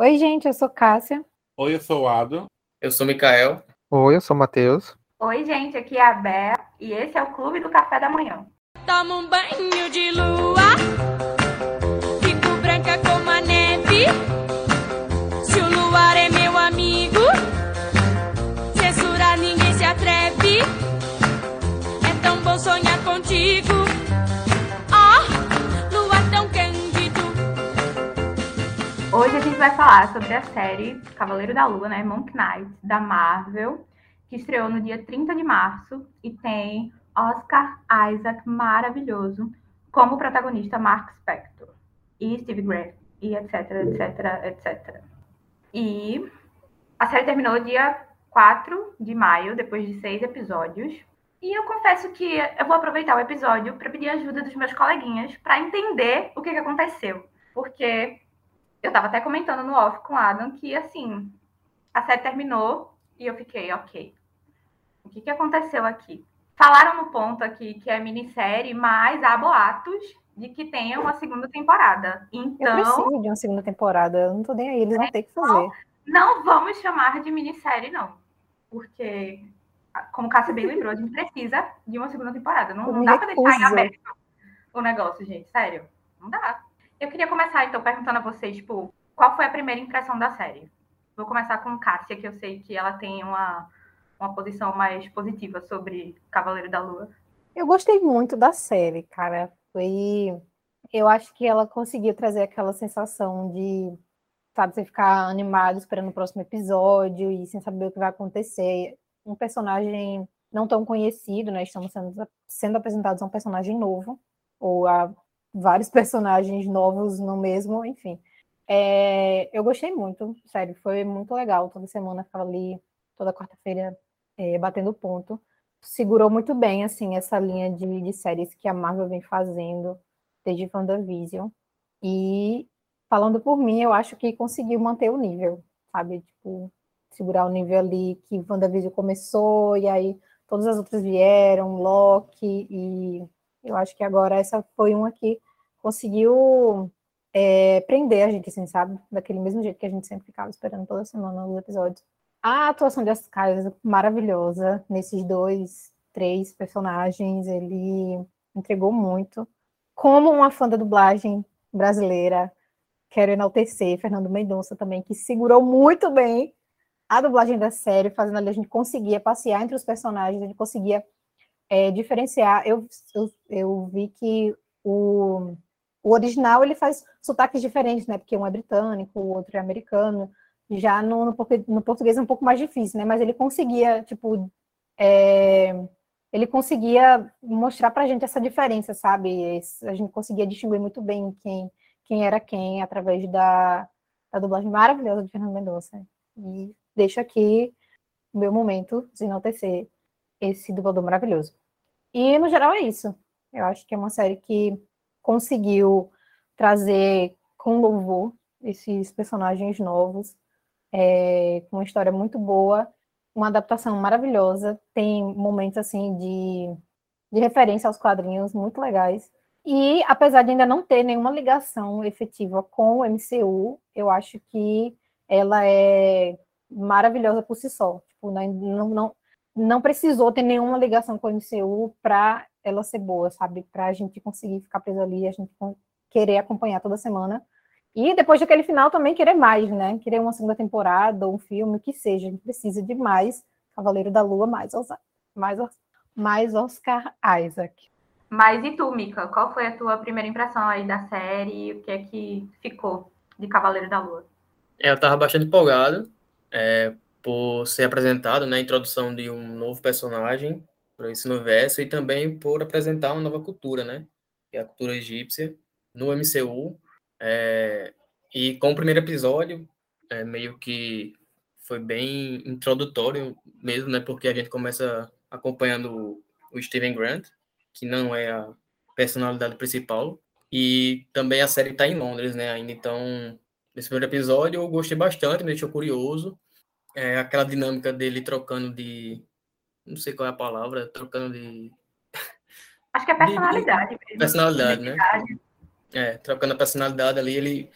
Oi, gente, eu sou Cássia. Oi, eu sou o Ado. Eu sou Mikael. Oi, eu sou o Matheus. Oi, gente, aqui é a Bé e esse é o Clube do Café da Manhã. Toma um banho de lua, Hoje a gente vai falar sobre a série Cavaleiro da Lua, né? Monk Knight, da Marvel, que estreou no dia 30 de março e tem Oscar Isaac maravilhoso como protagonista Mark Spector e Steve Grant e etc, etc, etc. E a série terminou dia 4 de maio, depois de seis episódios. E eu confesso que eu vou aproveitar o episódio para pedir ajuda dos meus coleguinhas para entender o que, que aconteceu. Porque eu estava até comentando no off com o Adam que, assim, a série terminou e eu fiquei, ok. O que, que aconteceu aqui? Falaram no ponto aqui que é minissérie, mas há boatos de que tenha uma segunda temporada. Eu Então, preciso de uma segunda temporada. Eu não tô nem aí, eles vão ter que fazer. Não vamos chamar de minissérie, não. Porque, como o Cássia bem lembrou, a gente precisa de uma segunda temporada. Não, Eu não dá para deixar em aberto o negócio, gente. Sério. Não dá. Eu queria começar, então, perguntando a vocês, tipo, qual foi a primeira impressão da série? Vou começar com Cássia, que eu sei que ela tem uma, uma posição mais positiva sobre Cavaleiro da Lua. Eu gostei muito da série, cara. Foi. Eu acho que ela conseguiu trazer aquela sensação de, sabe, você ficar animado esperando o próximo episódio e sem saber o que vai acontecer. Um personagem não tão conhecido, né? Estamos sendo, sendo apresentados a um personagem novo, ou a vários personagens novos no mesmo, enfim. É, eu gostei muito, sério, foi muito legal. Toda semana ficava ali, toda quarta-feira, é, batendo ponto segurou muito bem assim essa linha de, de séries que a Marvel vem fazendo desde WandaVision. E falando por mim, eu acho que conseguiu manter o nível, sabe? Tipo, segurar o nível ali que WandaVision começou e aí todas as outras vieram, Loki e eu acho que agora essa foi uma que conseguiu é, prender a gente, assim, sabe? Daquele mesmo jeito que a gente sempre ficava esperando toda semana os episódios. A atuação de Jessica é maravilhosa nesses dois, três personagens. Ele entregou muito. Como uma fã da dublagem brasileira, quero enaltecer Fernando Mendonça também, que segurou muito bem a dublagem da série, fazendo ali a gente conseguia passear entre os personagens, a gente conseguia é, diferenciar. Eu, eu, eu vi que o, o original ele faz sotaques diferentes, né? Porque um é britânico, o outro é americano. Já no, no, no português é um pouco mais difícil, né? Mas ele conseguia, tipo, é, ele conseguia mostrar pra gente essa diferença, sabe? A gente conseguia distinguir muito bem quem, quem era quem através da, da dublagem maravilhosa de Fernando Mendonça. E deixo aqui o meu momento de enaltecer esse dublador maravilhoso. E, no geral, é isso. Eu acho que é uma série que conseguiu trazer com louvor esses personagens novos, é, com uma história muito boa, uma adaptação maravilhosa, tem momentos assim de, de referência aos quadrinhos muito legais. E apesar de ainda não ter nenhuma ligação efetiva com o MCU, eu acho que ela é maravilhosa por si só. Tipo, não, não, não, precisou ter nenhuma ligação com o MCU para ela ser boa, sabe? Para a gente conseguir ficar preso ali, a gente querer acompanhar toda semana. E depois daquele final também querer mais, né? Querer uma segunda temporada, um filme, o que seja. A gente precisa de mais Cavaleiro da Lua, mais, Osa- mais, Os- mais Oscar Isaac. Mas e tu, Mika? Qual foi a tua primeira impressão aí da série? O que é que ficou de Cavaleiro da Lua? É, Eu estava bastante empolgado é, por ser apresentado, né, a introdução de um novo personagem para esse universo e também por apresentar uma nova cultura, né, que é a cultura egípcia no MCU. É, e com o primeiro episódio, é, meio que foi bem introdutório mesmo, né, porque a gente começa acompanhando o Steven Grant, que não é a personalidade principal, e também a série está em Londres, né, ainda então Nesse primeiro episódio eu gostei bastante, me deixou curioso. É, aquela dinâmica dele trocando de. Não sei qual é a palavra, trocando de. Acho que é personalidade mesmo. Personalidade, né? Identidade. É, trocando a personalidade ali, ele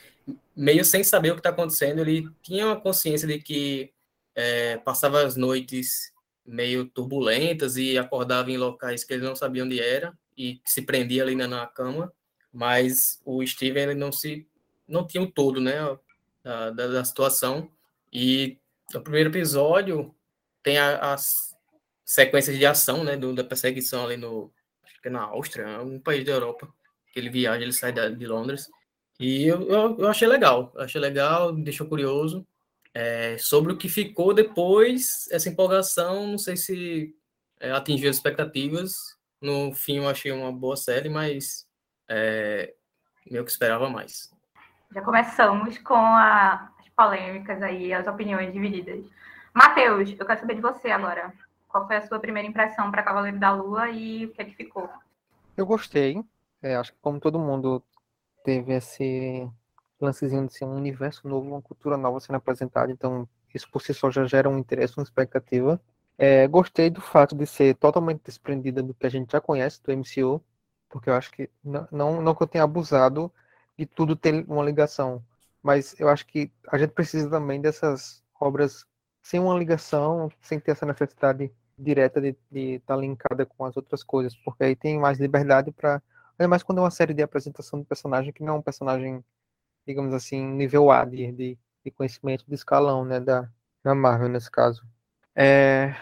meio sem saber o que está acontecendo, ele tinha uma consciência de que é, passava as noites meio turbulentas e acordava em locais que ele não sabia onde era e se prendia ali na, na cama, mas o Steven ele não se não tinha o todo, né, da, da, da situação e no primeiro episódio tem a, as sequências de ação, né, do, da perseguição ali no acho que é na Áustria, um país da Europa, que ele viaja, ele sai da, de Londres e eu, eu, eu achei legal, achei legal, deixou curioso é, sobre o que ficou depois, essa empolgação, não sei se é, atingiu as expectativas. No fim, eu achei uma boa série, mas é, meio que esperava mais. Já começamos com a, polêmicas aí, as opiniões divididas. Matheus, eu quero saber de você agora. Qual foi a sua primeira impressão para Cavaleiro da Lua e o que é que ficou? Eu gostei. É, acho que como todo mundo teve esse lancezinho de ser um universo novo, uma cultura nova sendo apresentada, então isso por si só já gera um interesse, uma expectativa. É, gostei do fato de ser totalmente desprendida do que a gente já conhece do MCU, porque eu acho que não, não, não que eu tenha abusado de tudo ter uma ligação, mas eu acho que a gente precisa também dessas obras sem uma ligação, sem ter essa necessidade direta de estar tá linkada com as outras coisas, porque aí tem mais liberdade para. Ainda mais quando é uma série de apresentação do personagem que não é um personagem digamos assim, nível A de, de, de conhecimento de escalão, né, da, da Marvel nesse caso. É,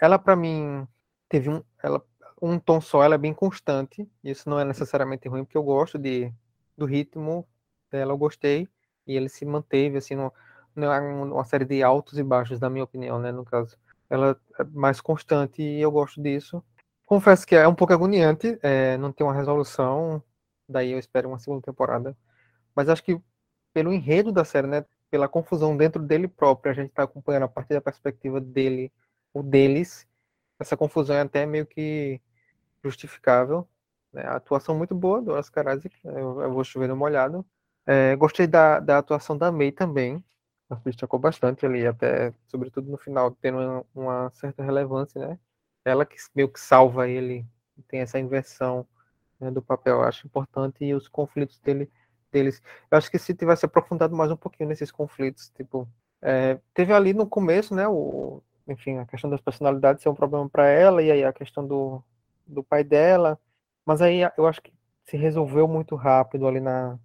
ela para mim teve um, ela, um tom só, ela é bem constante. Isso não é necessariamente ruim, porque eu gosto de, do ritmo dela, eu gostei e ele se manteve assim, no, não é uma série de altos e baixos, na minha opinião, né, no caso. Ela é mais constante e eu gosto disso. Confesso que é um pouco agoniante, é, não tem uma resolução, daí eu espero uma segunda temporada mas acho que pelo enredo da série, né, pela confusão dentro dele próprio, a gente está acompanhando a partir da perspectiva dele, o deles, essa confusão é até meio que justificável. Né? A atuação muito boa do Oscar Isaac, eu, eu vou chover no molhado. É, gostei da, da atuação da May também, ela destacou bastante ali, até, sobretudo no final, tendo uma, uma certa relevância, né? Ela que meio que salva ele, tem essa inversão né, do papel, eu acho importante, e os conflitos dele deles. Eu acho que se tivesse aprofundado mais um pouquinho nesses conflitos, tipo, é, teve ali no começo, né, o, enfim, a questão das personalidades ser um problema para ela, e aí a questão do, do pai dela, mas aí eu acho que se resolveu muito rápido ali na,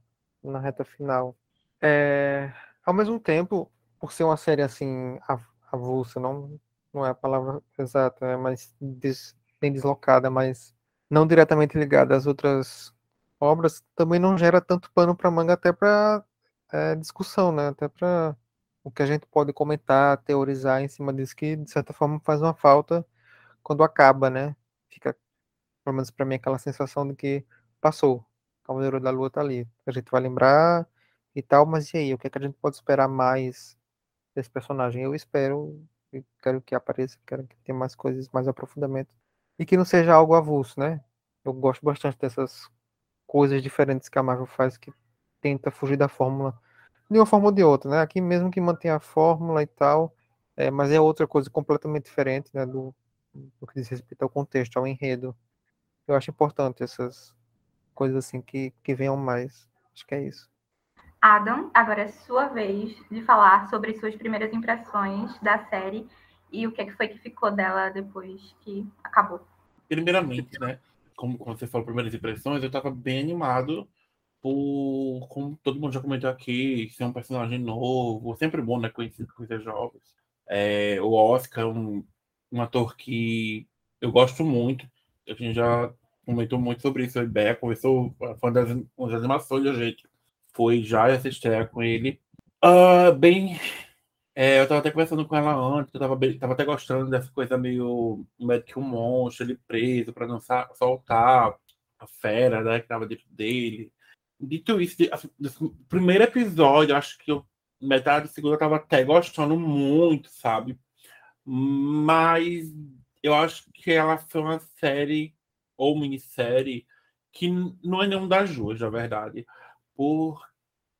na reta final. É, ao mesmo tempo, por ser uma série assim, avulsa, não, não é a palavra exata, é mais des, bem deslocada, mas não diretamente ligada às outras obras também não gera tanto pano para manga até para é, discussão, né? Até para o que a gente pode comentar, teorizar em cima disso que de certa forma faz uma falta quando acaba, né? Fica, pelo menos para mim, aquela sensação de que passou. Cavaleiro da Lua tá ali. A gente vai lembrar e tal, mas e aí? O que, é que a gente pode esperar mais desse personagem? Eu espero, eu quero que apareça, quero que tenha mais coisas, mais aprofundamento. E que não seja algo avulso, né? Eu gosto bastante dessas coisas diferentes que a Marvel faz que tenta fugir da fórmula de uma forma ou de outra, né? Aqui mesmo que mantém a fórmula e tal, é, mas é outra coisa completamente diferente, né? Do, do que diz respeito ao contexto, ao enredo. Eu acho importante essas coisas assim que, que venham mais. Acho que é isso. Adam, agora é sua vez de falar sobre suas primeiras impressões da série e o que, é que foi que ficou dela depois que acabou. Primeiramente, né? como, como você falou, primeiras impressões, eu estava bem animado por, como todo mundo já comentou aqui, ser um personagem novo, sempre bom, né, conhecer coisas jovens. É, o Oscar é um, um ator que eu gosto muito, a gente já comentou muito sobre isso, a ideia conversou, foi uma das, uma das animações da gente, foi já essa estreia com ele. Uh, bem é, eu tava até conversando com ela antes, eu tava, bem, tava até gostando dessa coisa meio que um monstro, ele preso para não soltar a fera né, que tava dentro dele. Dito isso, assim, primeiro episódio, acho que eu, metade do segundo eu tava até gostando muito, sabe? Mas eu acho que ela foi uma série ou minissérie que não é nenhum das duas, na verdade. Por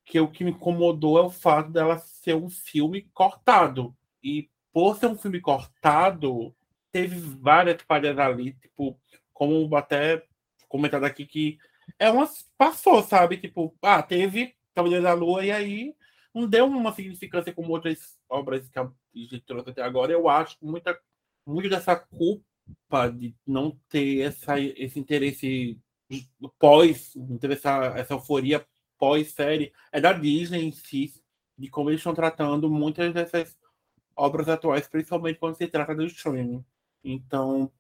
que o que me incomodou é o fato dela ser um filme cortado. E por ser um filme cortado, teve várias falhas ali, tipo, como até comentado aqui que é uma passou, sabe? Tipo, ah, teve Cavaleiro da Lua, e aí não deu uma significância como outras obras que a gente trouxe até agora. Eu acho que muita, muito dessa culpa de não ter essa, esse interesse pós, ter essa, essa euforia pós-série, é da Disney em si, de como eles estão tratando muitas dessas obras atuais, principalmente quando se trata do streaming. Então,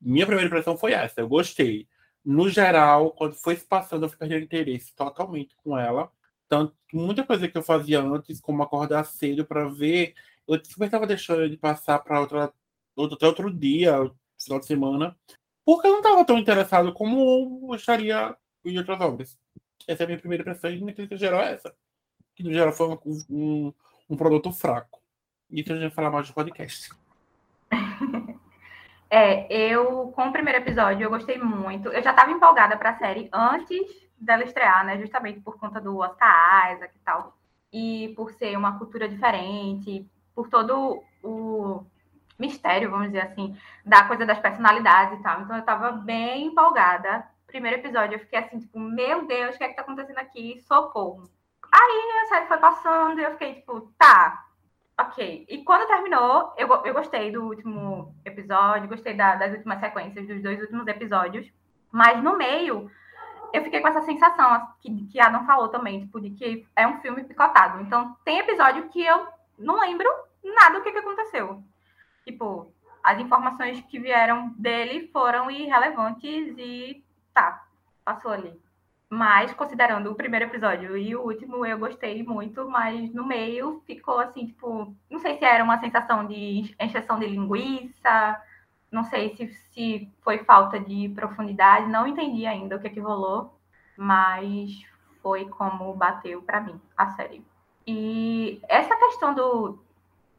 minha primeira impressão foi essa, eu gostei. No geral, quando foi se passando, eu fui perdendo interesse totalmente com ela. Tanto muita coisa que eu fazia antes, como acordar cedo para ver, eu super estava deixando de passar para outra, outro, outro dia, final de semana, porque eu não estava tão interessado como eu estaria em outras obras. Essa é a minha primeira impressão, e minha crítica geral é essa. Que no geral foi um, um, um produto fraco. Isso a gente vai falar mais do podcast. É, eu, com o primeiro episódio, eu gostei muito. Eu já estava empolgada para a série antes dela estrear, né? Justamente por conta do Oscar Isaac e tal. E por ser uma cultura diferente, por todo o mistério, vamos dizer assim, da coisa das personalidades e tal. Então eu estava bem empolgada. Primeiro episódio, eu fiquei assim, tipo, meu Deus, o que é que tá acontecendo aqui? Socorro. Aí a série foi passando e eu fiquei, tipo, tá, Ok. E quando terminou, eu, eu gostei do último episódio, gostei da, das últimas sequências, dos dois últimos episódios. Mas no meio, eu fiquei com essa sensação que, que a não falou também, tipo, de que é um filme picotado. Então, tem episódio que eu não lembro nada do que, que aconteceu. Tipo, as informações que vieram dele foram irrelevantes e tá, passou ali. Mas, considerando o primeiro episódio e o último, eu gostei muito, mas no meio ficou assim, tipo, não sei se era uma sensação de encheção de linguiça, não sei se, se foi falta de profundidade, não entendi ainda o que, é que rolou, mas foi como bateu para mim a série. E essa questão do,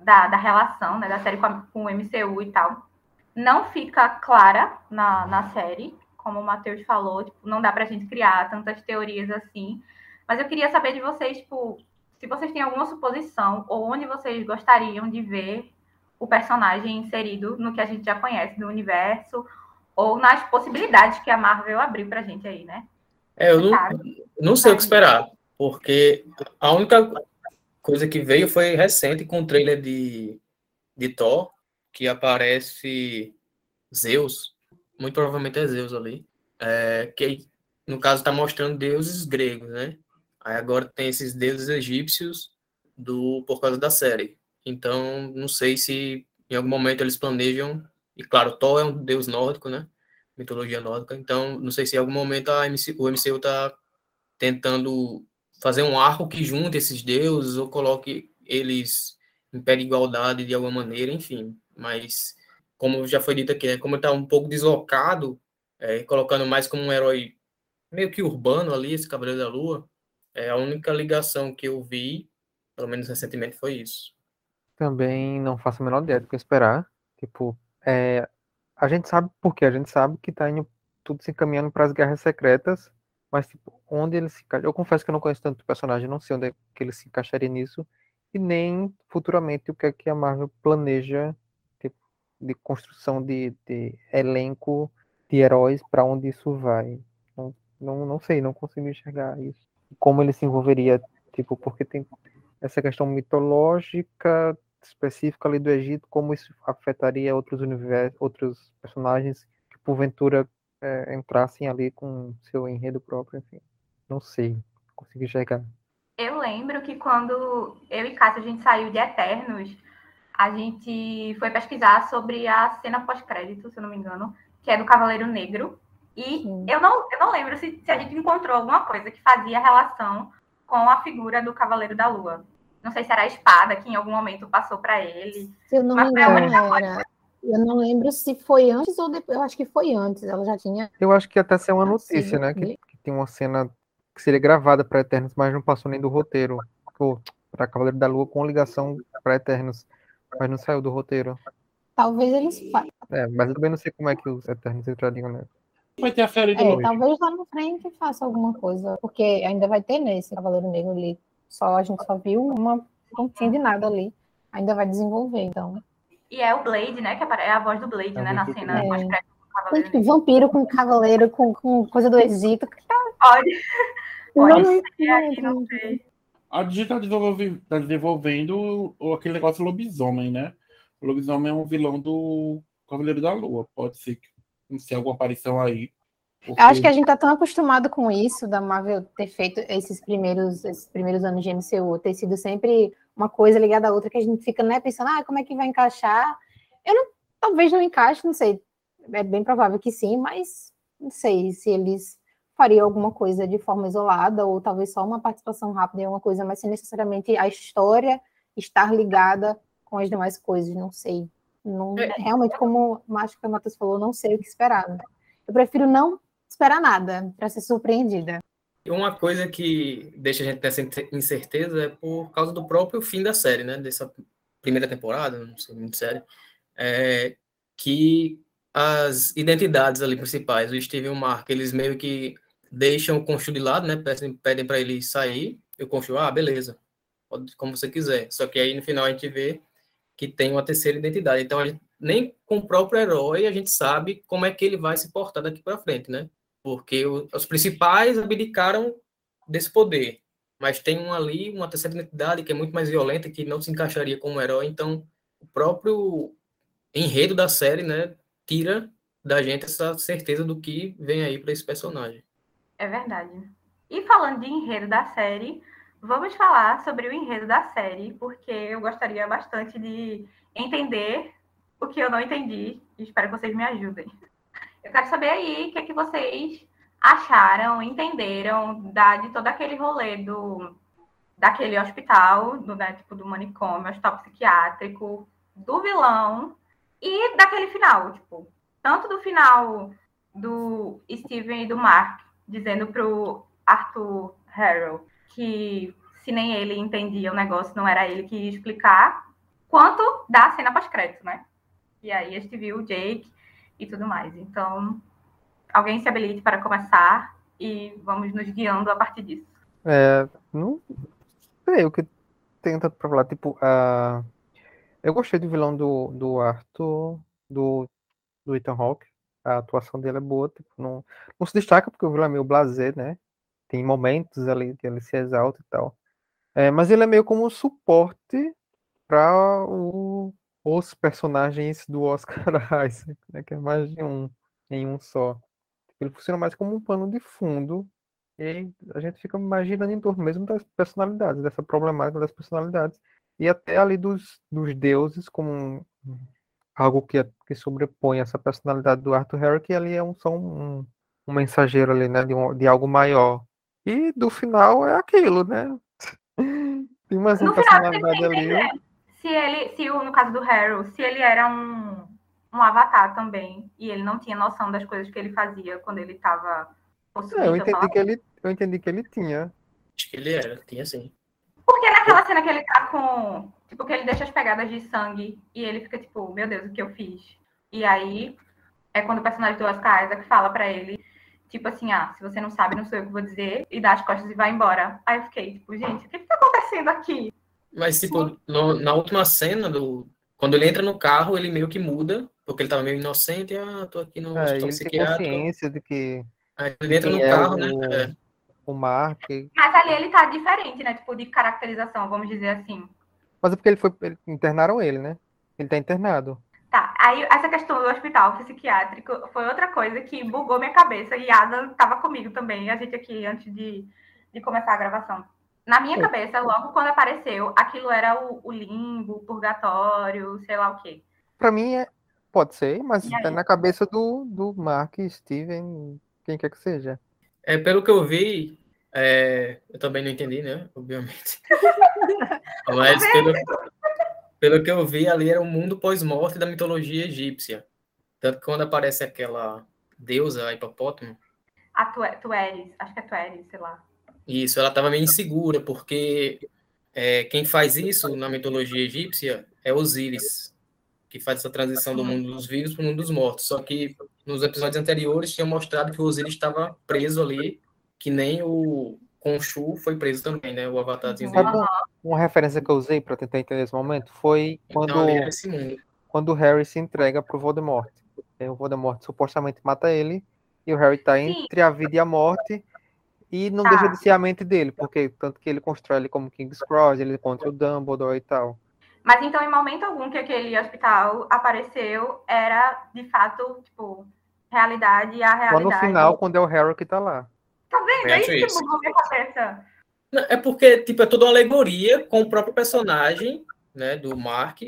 da, da relação né, da série com, a, com o MCU e tal, não fica clara na, na série, como o Matheus falou, tipo, não dá para a gente criar tantas teorias assim. Mas eu queria saber de vocês, tipo, se vocês têm alguma suposição ou onde vocês gostariam de ver o personagem inserido no que a gente já conhece do universo ou nas possibilidades que a Marvel abriu para a gente aí, né? É, eu não, não sei o que esperar, porque a única coisa que veio foi recente com o trailer de, de Thor, que aparece Zeus, muito provavelmente é Zeus ali, é, que no caso está mostrando deuses gregos, né? Aí agora tem esses deuses egípcios do por causa da série. Então, não sei se em algum momento eles planejam, e claro, Thor é um deus nórdico, né? Mitologia nórdica. Então, não sei se em algum momento a MC, o MCU está tentando fazer um arco que junte esses deuses ou coloque eles em pé de igualdade de alguma maneira, enfim. Mas como já foi dito aqui, né, como está um pouco deslocado, é, colocando mais como um herói meio que urbano ali, esse Cavaleiro da Lua, é a única ligação que eu vi, pelo menos recentemente, foi isso. Também não faço a menor ideia do que esperar. Tipo, é, a gente sabe por quê? A gente sabe que está indo tudo se encaminhando para as guerras secretas, mas tipo, onde ele se encaixa. Eu confesso que eu não conheço tanto o personagem, não sei onde é que ele se encaixaria nisso, e nem futuramente o que é que a Marvel planeja de construção de, de elenco de heróis para onde isso vai. Não, não, não sei, não consigo enxergar isso. Como ele se envolveria, tipo, porque tem essa questão mitológica específica ali do Egito, como isso afetaria outros universos, outros personagens que porventura é, entrassem ali com seu enredo próprio, enfim. Não sei, consigo enxergar. Eu lembro que quando eu e Cássio a gente saiu de Eternos, a gente foi pesquisar sobre a cena pós-crédito, se eu não me engano, que é do Cavaleiro Negro. E eu não, eu não lembro se, se, a gente encontrou alguma coisa que fazia relação com a figura do Cavaleiro da Lua. Não sei se era a espada que em algum momento passou para ele. Se eu não me engano, era. Eu não lembro se foi antes ou depois. Eu acho que foi antes. Ela já tinha. Eu acho que até ser uma notícia, né? Que, que, tem uma cena que seria gravada para Eternos, mas não passou nem do roteiro. Para Cavaleiro da Lua com ligação para Eternos. Mas não saiu do roteiro. Talvez eles façam. É, mas eu também não sei como é que os Eternos entrariam nessa. Vai ter a série de é, Talvez lá na frente faça alguma coisa. Porque ainda vai ter nesse Cavaleiro Negro ali. Só, a gente só viu uma pontinha de nada ali. Ainda vai desenvolver, então. E é o Blade, né? Que é a voz do Blade, é né? Na cena é. mais Tem vampiro com cavaleiro, com, com coisa do Egito. Pode. Pode Não ser, não sei. A Digital desenvolve, tá desenvolvendo aquele negócio lobisomem, né? O lobisomem é um vilão do Cavaleiro da Lua. Pode ser que não sei alguma aparição aí. Eu acho que porque- a gente tá tão acostumado com isso, da Marvel ter feito esses primeiros, esses primeiros anos de MCU, ter sido sempre uma coisa ligada à outra, que a gente fica né, pensando, ah, como é que vai encaixar? Eu não, talvez não encaixe, não sei. É bem provável que sim, mas não sei se eles fariam alguma coisa de forma isolada, ou talvez só uma participação rápida em alguma coisa, mas sem necessariamente a história estar ligada com as demais coisas, não sei. Não, É. Realmente, como acho que a Matheus falou, não sei o que esperar. né? Eu prefiro não esperar nada para ser surpreendida. Uma coisa que deixa a gente nessa incer- incerteza é por causa do próprio fim da série, né? Dessa primeira temporada, não sei muito sério, é que as identidades ali principais, o Steve e o Mark, eles meio que deixam o Conchu de lado, né? Pedem, para ele sair, e o ah, beleza, pode como você quiser. Só que aí no final a gente vê que tem uma terceira identidade. Então gente, nem com o próprio herói a gente sabe como é que ele vai se portar daqui para frente, né? Porque os principais abdicaram desse poder, mas tem um ali, uma terceira identidade que é muito mais violenta, que não se encaixaria como herói, então o próprio enredo da série, né, tira da gente essa certeza do que vem aí para esse personagem. É verdade. E falando de enredo da série, vamos falar sobre o enredo da série, porque eu gostaria bastante de entender o que eu não entendi e espero que vocês me ajudem. Eu quero saber aí o que, é que vocês acharam, entenderam da, de todo aquele rolê do daquele hospital, do, né, tipo, do manicômio, hospital psiquiátrico, do vilão e daquele final, tipo, tanto do final do Steven e do Mark, dizendo pro Arthur Harrow que se nem ele entendia o negócio, não era ele que ia explicar, quanto da cena pós-crédito, né? E aí a gente viu o Jake e tudo mais. Então, alguém se habilite para começar e vamos nos guiando a partir disso. É, não sei o que tem tanto pra falar. Tipo, a... eu gostei do vilão do, do Arthur, do, do Ethan Hawke. A atuação dele é boa. Tipo, não, não se destaca porque o vilão é meio blasé, né? Tem momentos ali que ele se exalta e tal. É, mas ele é meio como um suporte para os personagens do Oscar Isaac, né? Que é mais de um em um só. Ele funciona mais como um pano de fundo e a gente fica imaginando em torno mesmo das personalidades, dessa problemática das personalidades. E até ali dos, dos deuses, como algo que, é- que sobrepõe essa personalidade do Arthur Harry, que ali é um, só um, um mensageiro ali, né? De, um- de algo maior. E do final é aquilo, né? Tem mais uma personalidade ali. entender se ele, se o, no caso do Harrow, se ele era um, um avatar também, e ele não tinha noção das coisas que ele fazia quando ele estava possuído. É, eu entendi que ele, eu entendi que ele tinha. Acho que ele era, tinha sim. Porque naquela cena que ele tá com. Tipo, que ele deixa as pegadas de sangue e ele fica tipo, meu Deus, o que eu fiz? E aí é quando o personagem do Oscar Isaac fala pra ele, tipo assim, ah, se você não sabe, não sou eu que vou dizer, e dá as costas e vai embora. Aí eu fiquei, tipo, gente, o que que tá acontecendo aqui? Mas, tipo, no- na última cena, do, quando ele entra no carro, ele meio que muda, porque ele tava meio inocente, ah, tô aqui no É, hospital ele tem psiquiátrico. consciência de que Aí ele entra no é carro, né? o- É. o Mark. Mas ali ele tá diferente, né? Tipo, de caracterização, vamos dizer assim. Mas é porque ele foi. ele- internaram ele, né? Ele tá internado. Tá, aí essa questão do hospital psiquiátrico foi outra coisa que bugou minha cabeça. E Adam estava comigo também, a gente aqui antes de, de começar a gravação. Na minha cabeça, logo quando apareceu, aquilo era o, o limbo, o purgatório, sei lá o quê. Pra mim é. Pode ser, mas é na cabeça do, do Mark, Steven, quem quer que seja. É, pelo que eu vi, é, eu também não entendi, né? Obviamente. Mas pelo, pelo que eu vi, ali era o mundo pós-morte da mitologia egípcia. Tanto que quando aparece aquela deusa, a hipopótamo, A Tue- Tueres, acho que é Tueres, sei lá. Isso, ela estava meio insegura, porque é, quem faz isso na mitologia egípcia é Osíris, que faz essa transição do mundo dos vivos para o mundo dos mortos. Só que nos episódios anteriores tinha mostrado que o Osíris estava preso ali, que nem o Khonshu foi preso também, né? O avatarzinho dele. um- uma referência que eu usei pra tentar entender esse momento foi quando, Então quando o Harry se entrega pro Voldemort. Aí o Voldemort supostamente mata ele, e o Harry tá Sim. entre a vida e a morte, E não Tá. deixa de ser a mente dele, porque tanto que ele constrói ele como King's Cross, ele encontra o Dumbledore e tal. Mas então, em momento algum que aquele hospital apareceu, era de fato, tipo, realidade e a Só realidade. no final, quando é o Harry que tá lá. Tá vendo? É acho isso que mudou minha cabeça. É porque, tipo, é toda uma alegoria com o próprio personagem, né, do Mark,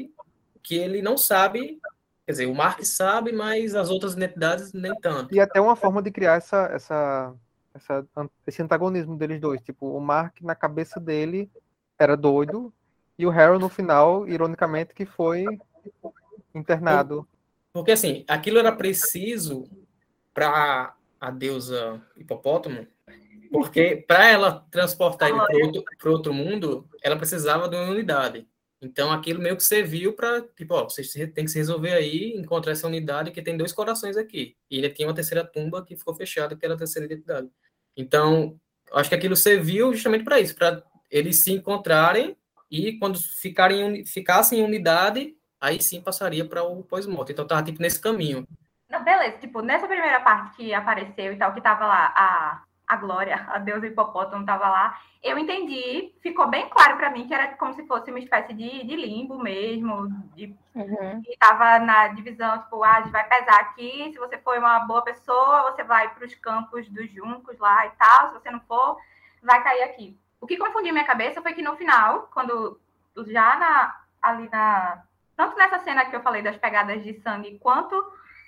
que ele não sabe, quer dizer, o Mark sabe, mas as outras identidades nem tanto. E até uma forma de criar essa, essa, essa, esse antagonismo deles dois. Tipo, o Mark, na cabeça dele, era doido, e o Harry, no final, ironicamente, que foi internado. Porque, assim, aquilo era preciso para a deusa hipopótamo, porque para ela transportar ele para outro, outro mundo, ela precisava de uma unidade. Então, aquilo meio que serviu para, tipo, ó, vocês têm que se resolver aí, encontrar essa unidade, que tem dois corações aqui. E tinha uma terceira tumba que ficou fechada, que era a terceira identidade. Então, acho que aquilo serviu justamente para isso, para eles se encontrarem e quando ficarem, ficassem em unidade, aí sim passaria para o pós-morte. Então, tava tipo nesse caminho. Não, beleza, tipo, nessa primeira parte que apareceu e tal, que tava lá a, a Glória, a deusa hipopótamo tava lá, eu entendi, ficou bem claro pra mim que era como se fosse uma espécie de, de limbo mesmo, de Uhum. que estava na divisão, tipo, ah, a gente vai pesar aqui, se você for uma boa pessoa, você vai para os campos dos juncos lá e tal, se você não for, vai cair aqui. O que confundiu minha cabeça foi que no final, quando já na, ali na... Tanto nessa cena que eu falei das pegadas de sangue, quanto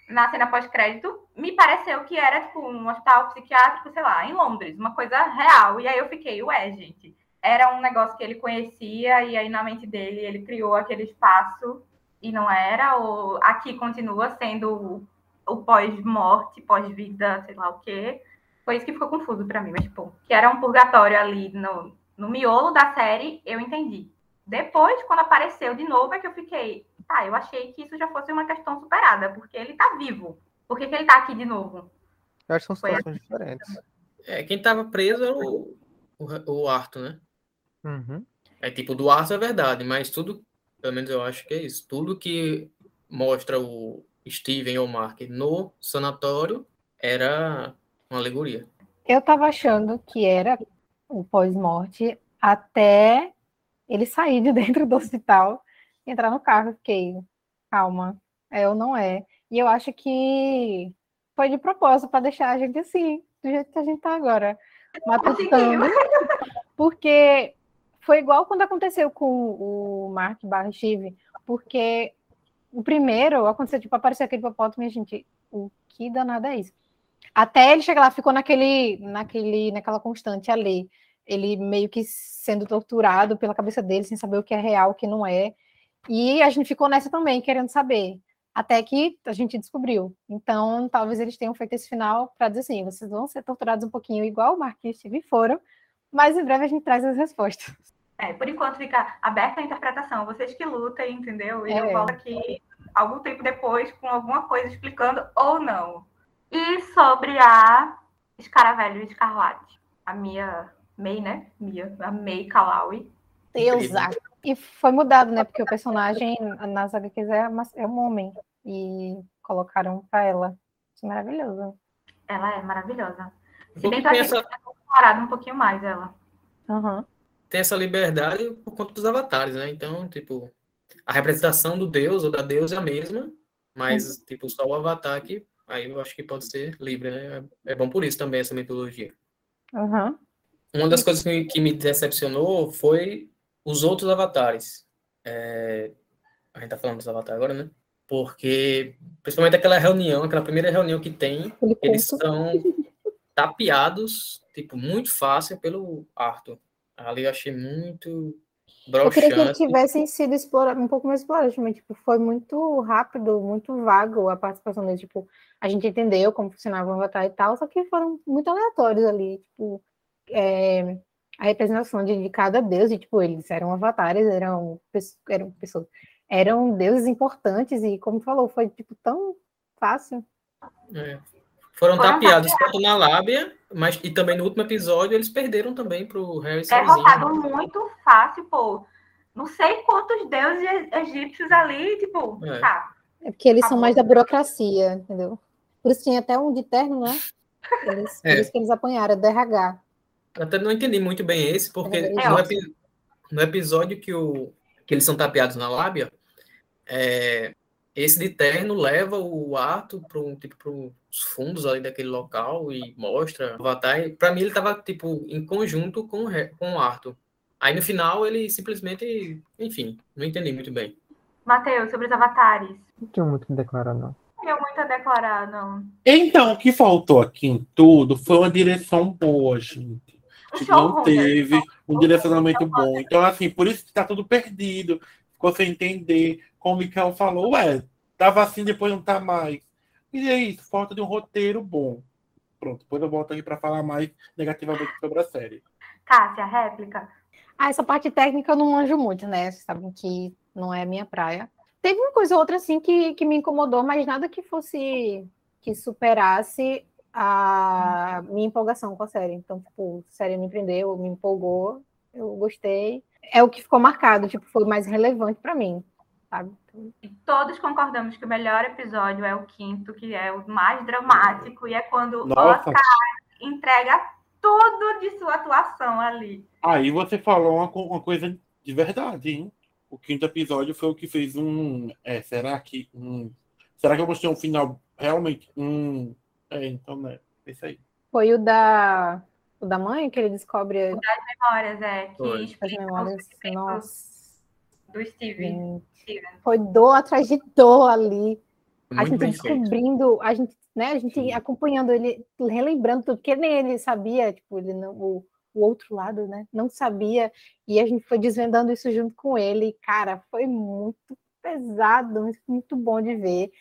na cena pós-crédito, me pareceu que era, tipo, um hospital psiquiátrico, sei lá, em Londres, uma coisa real. E aí eu fiquei, ué, gente, era um negócio que ele conhecia e aí na mente dele ele criou aquele espaço e não era, ou aqui continua sendo o, o pós-morte, pós-vida, sei lá o quê. Foi isso que ficou confuso pra mim, mas tipo, que era um purgatório ali no, no miolo da série, eu entendi. Depois, quando apareceu de novo, é que eu fiquei, tá, eu achei que isso já fosse uma questão superada, porque ele tá vivo. Por que, que ele tá aqui de novo? Eu acho que são Foi situações diferentes. É, quem tava preso era o, o, o Arthur, né? Uhum. É tipo, do Arthur é verdade, mas tudo, pelo menos eu acho que é isso. Tudo que mostra o Steven ou o Mark no sanatório era uma alegoria. Eu tava achando que era o pós-morte até ele sair de dentro do hospital entrar no carro. Eu Fiquei, calma, é ou não é. E eu acho que foi de propósito para deixar a gente assim, do jeito que a gente tá agora, matutando. Porque foi igual quando aconteceu com o Mark barra Steve, porque o primeiro aconteceu, tipo, apareceu aquele hipopótamo e a gente, o que danada é isso? Até ele chegar lá, ficou naquele, naquele, naquela constante ali. Ele meio que sendo torturado pela cabeça dele, sem saber o que é real, o que não é. E a gente ficou nessa também, querendo saber. Até que a gente descobriu. Então, talvez eles tenham feito esse final para dizer assim: vocês vão ser torturados um pouquinho igual o Mark e o Steve foram, mas em breve a gente traz as respostas. É, por enquanto fica aberta a interpretação. Vocês que lutem, entendeu? E É. eu volto aqui algum tempo depois com alguma coisa explicando ou não. E sobre a Escaravelho Escarlate, a Mia May, né? Mia, a May Kalawi. Deusa! E foi mudado, né? Porque o personagem nas HQs é, uma- é um homem. E colocaram para ela. Isso é maravilhoso. Ela é maravilhosa. Se bem que tinha explorado um pouquinho mais ela. Aham. tem essa liberdade por conta dos avatares, né? Então, tipo, a representação do deus ou da deusa é a mesma, mas, tipo, só o avatar que aí eu acho que pode ser livre, né? É bom por isso também essa mitologia. Aham. Uma das coisas que me decepcionou foi os outros avatares. É, A gente tá falando dos avatares agora, né? Porque, principalmente aquela reunião, aquela primeira reunião que tem, Aquele eles são tapeados, tipo, muito fácil pelo Arthur. Ali eu achei muito Eu queria que eles broxante. tivessem sido explorados, um pouco mais explorados, mas tipo, foi muito rápido, muito vago a participação deles. Tipo, a gente entendeu como funcionava o Avatar e tal, só que foram muito aleatórios ali. Tipo, é, a representação de, cada deus, e tipo, eles eram avatares, eram, eram pessoas, eram deuses importantes, e como falou, foi tipo tão fácil. É. Foram Foram tapeados tanto na lábia, mas e também no último episódio eles perderam também pro Harry sozinho. Derrotado muito fácil, pô. Não sei quantos deuses e- egípcios ali, tipo, É. tá. É porque eles são Acabou. mais da burocracia, entendeu? Por isso tinha até um de terno, né? Eles, por É. isso que eles apanharam, do RH. Até não entendi muito bem esse, porque É, no, epi- no episódio que, o, que eles são tapeados na lábia, é, esse de terno leva o Arthur para um, tipo, os fundos ali daquele local e mostra o Avatar. Pra mim, ele tava tipo, em conjunto com, com o Arthur. Aí no final ele simplesmente, enfim, não entendi muito bem. Matheus, sobre os avatares. Não tenho muito o que declarar, não. Não tenho muito a declarar, não. Então, o que faltou aqui em tudo foi uma direção boa, gente. Não teve um direcionamento bom. Então, assim, por isso que tá tudo perdido. Ficou sem entender. Como o Mikael falou, ué, tava assim, depois não tá mais. E é isso, falta de um roteiro bom. Pronto, depois eu volto aqui pra falar mais negativamente sobre a série. Cássia, réplica. Ah, essa parte técnica eu não manjo muito, né? Vocês sabem que não é a minha praia. Teve uma coisa ou outra, assim, que, que me incomodou, mas nada que fosse... que superasse a minha empolgação com a série. Então, tipo, a série me prendeu, me empolgou, eu gostei. É o que ficou marcado, tipo, foi o mais relevante pra mim, sabe? Então, E todos concordamos que o melhor episódio é o quinto, que é o mais dramático, e é quando o Oscar entrega tudo de sua atuação ali. aí você falou uma, uma coisa de verdade, hein? O quinto episódio foi o que fez um. É, será que. Um, será que eu mostrei um final realmente? Um, é, então, né? É isso aí. foi o da, o da mãe, que ele descobre Memórias, é, que Foi. as explica memórias. Nossa, do Steven. Steven. foi dor atrás de dor ali. a Muito gente bem feito. descobrindo, a gente, né, a gente Sim. acompanhando ele, relembrando tudo, porque nem ele sabia, tipo, ele não, o, o outro lado, né, não sabia, e a gente foi desvendando isso junto com ele, e, cara, foi muito pesado, mas muito bom de ver.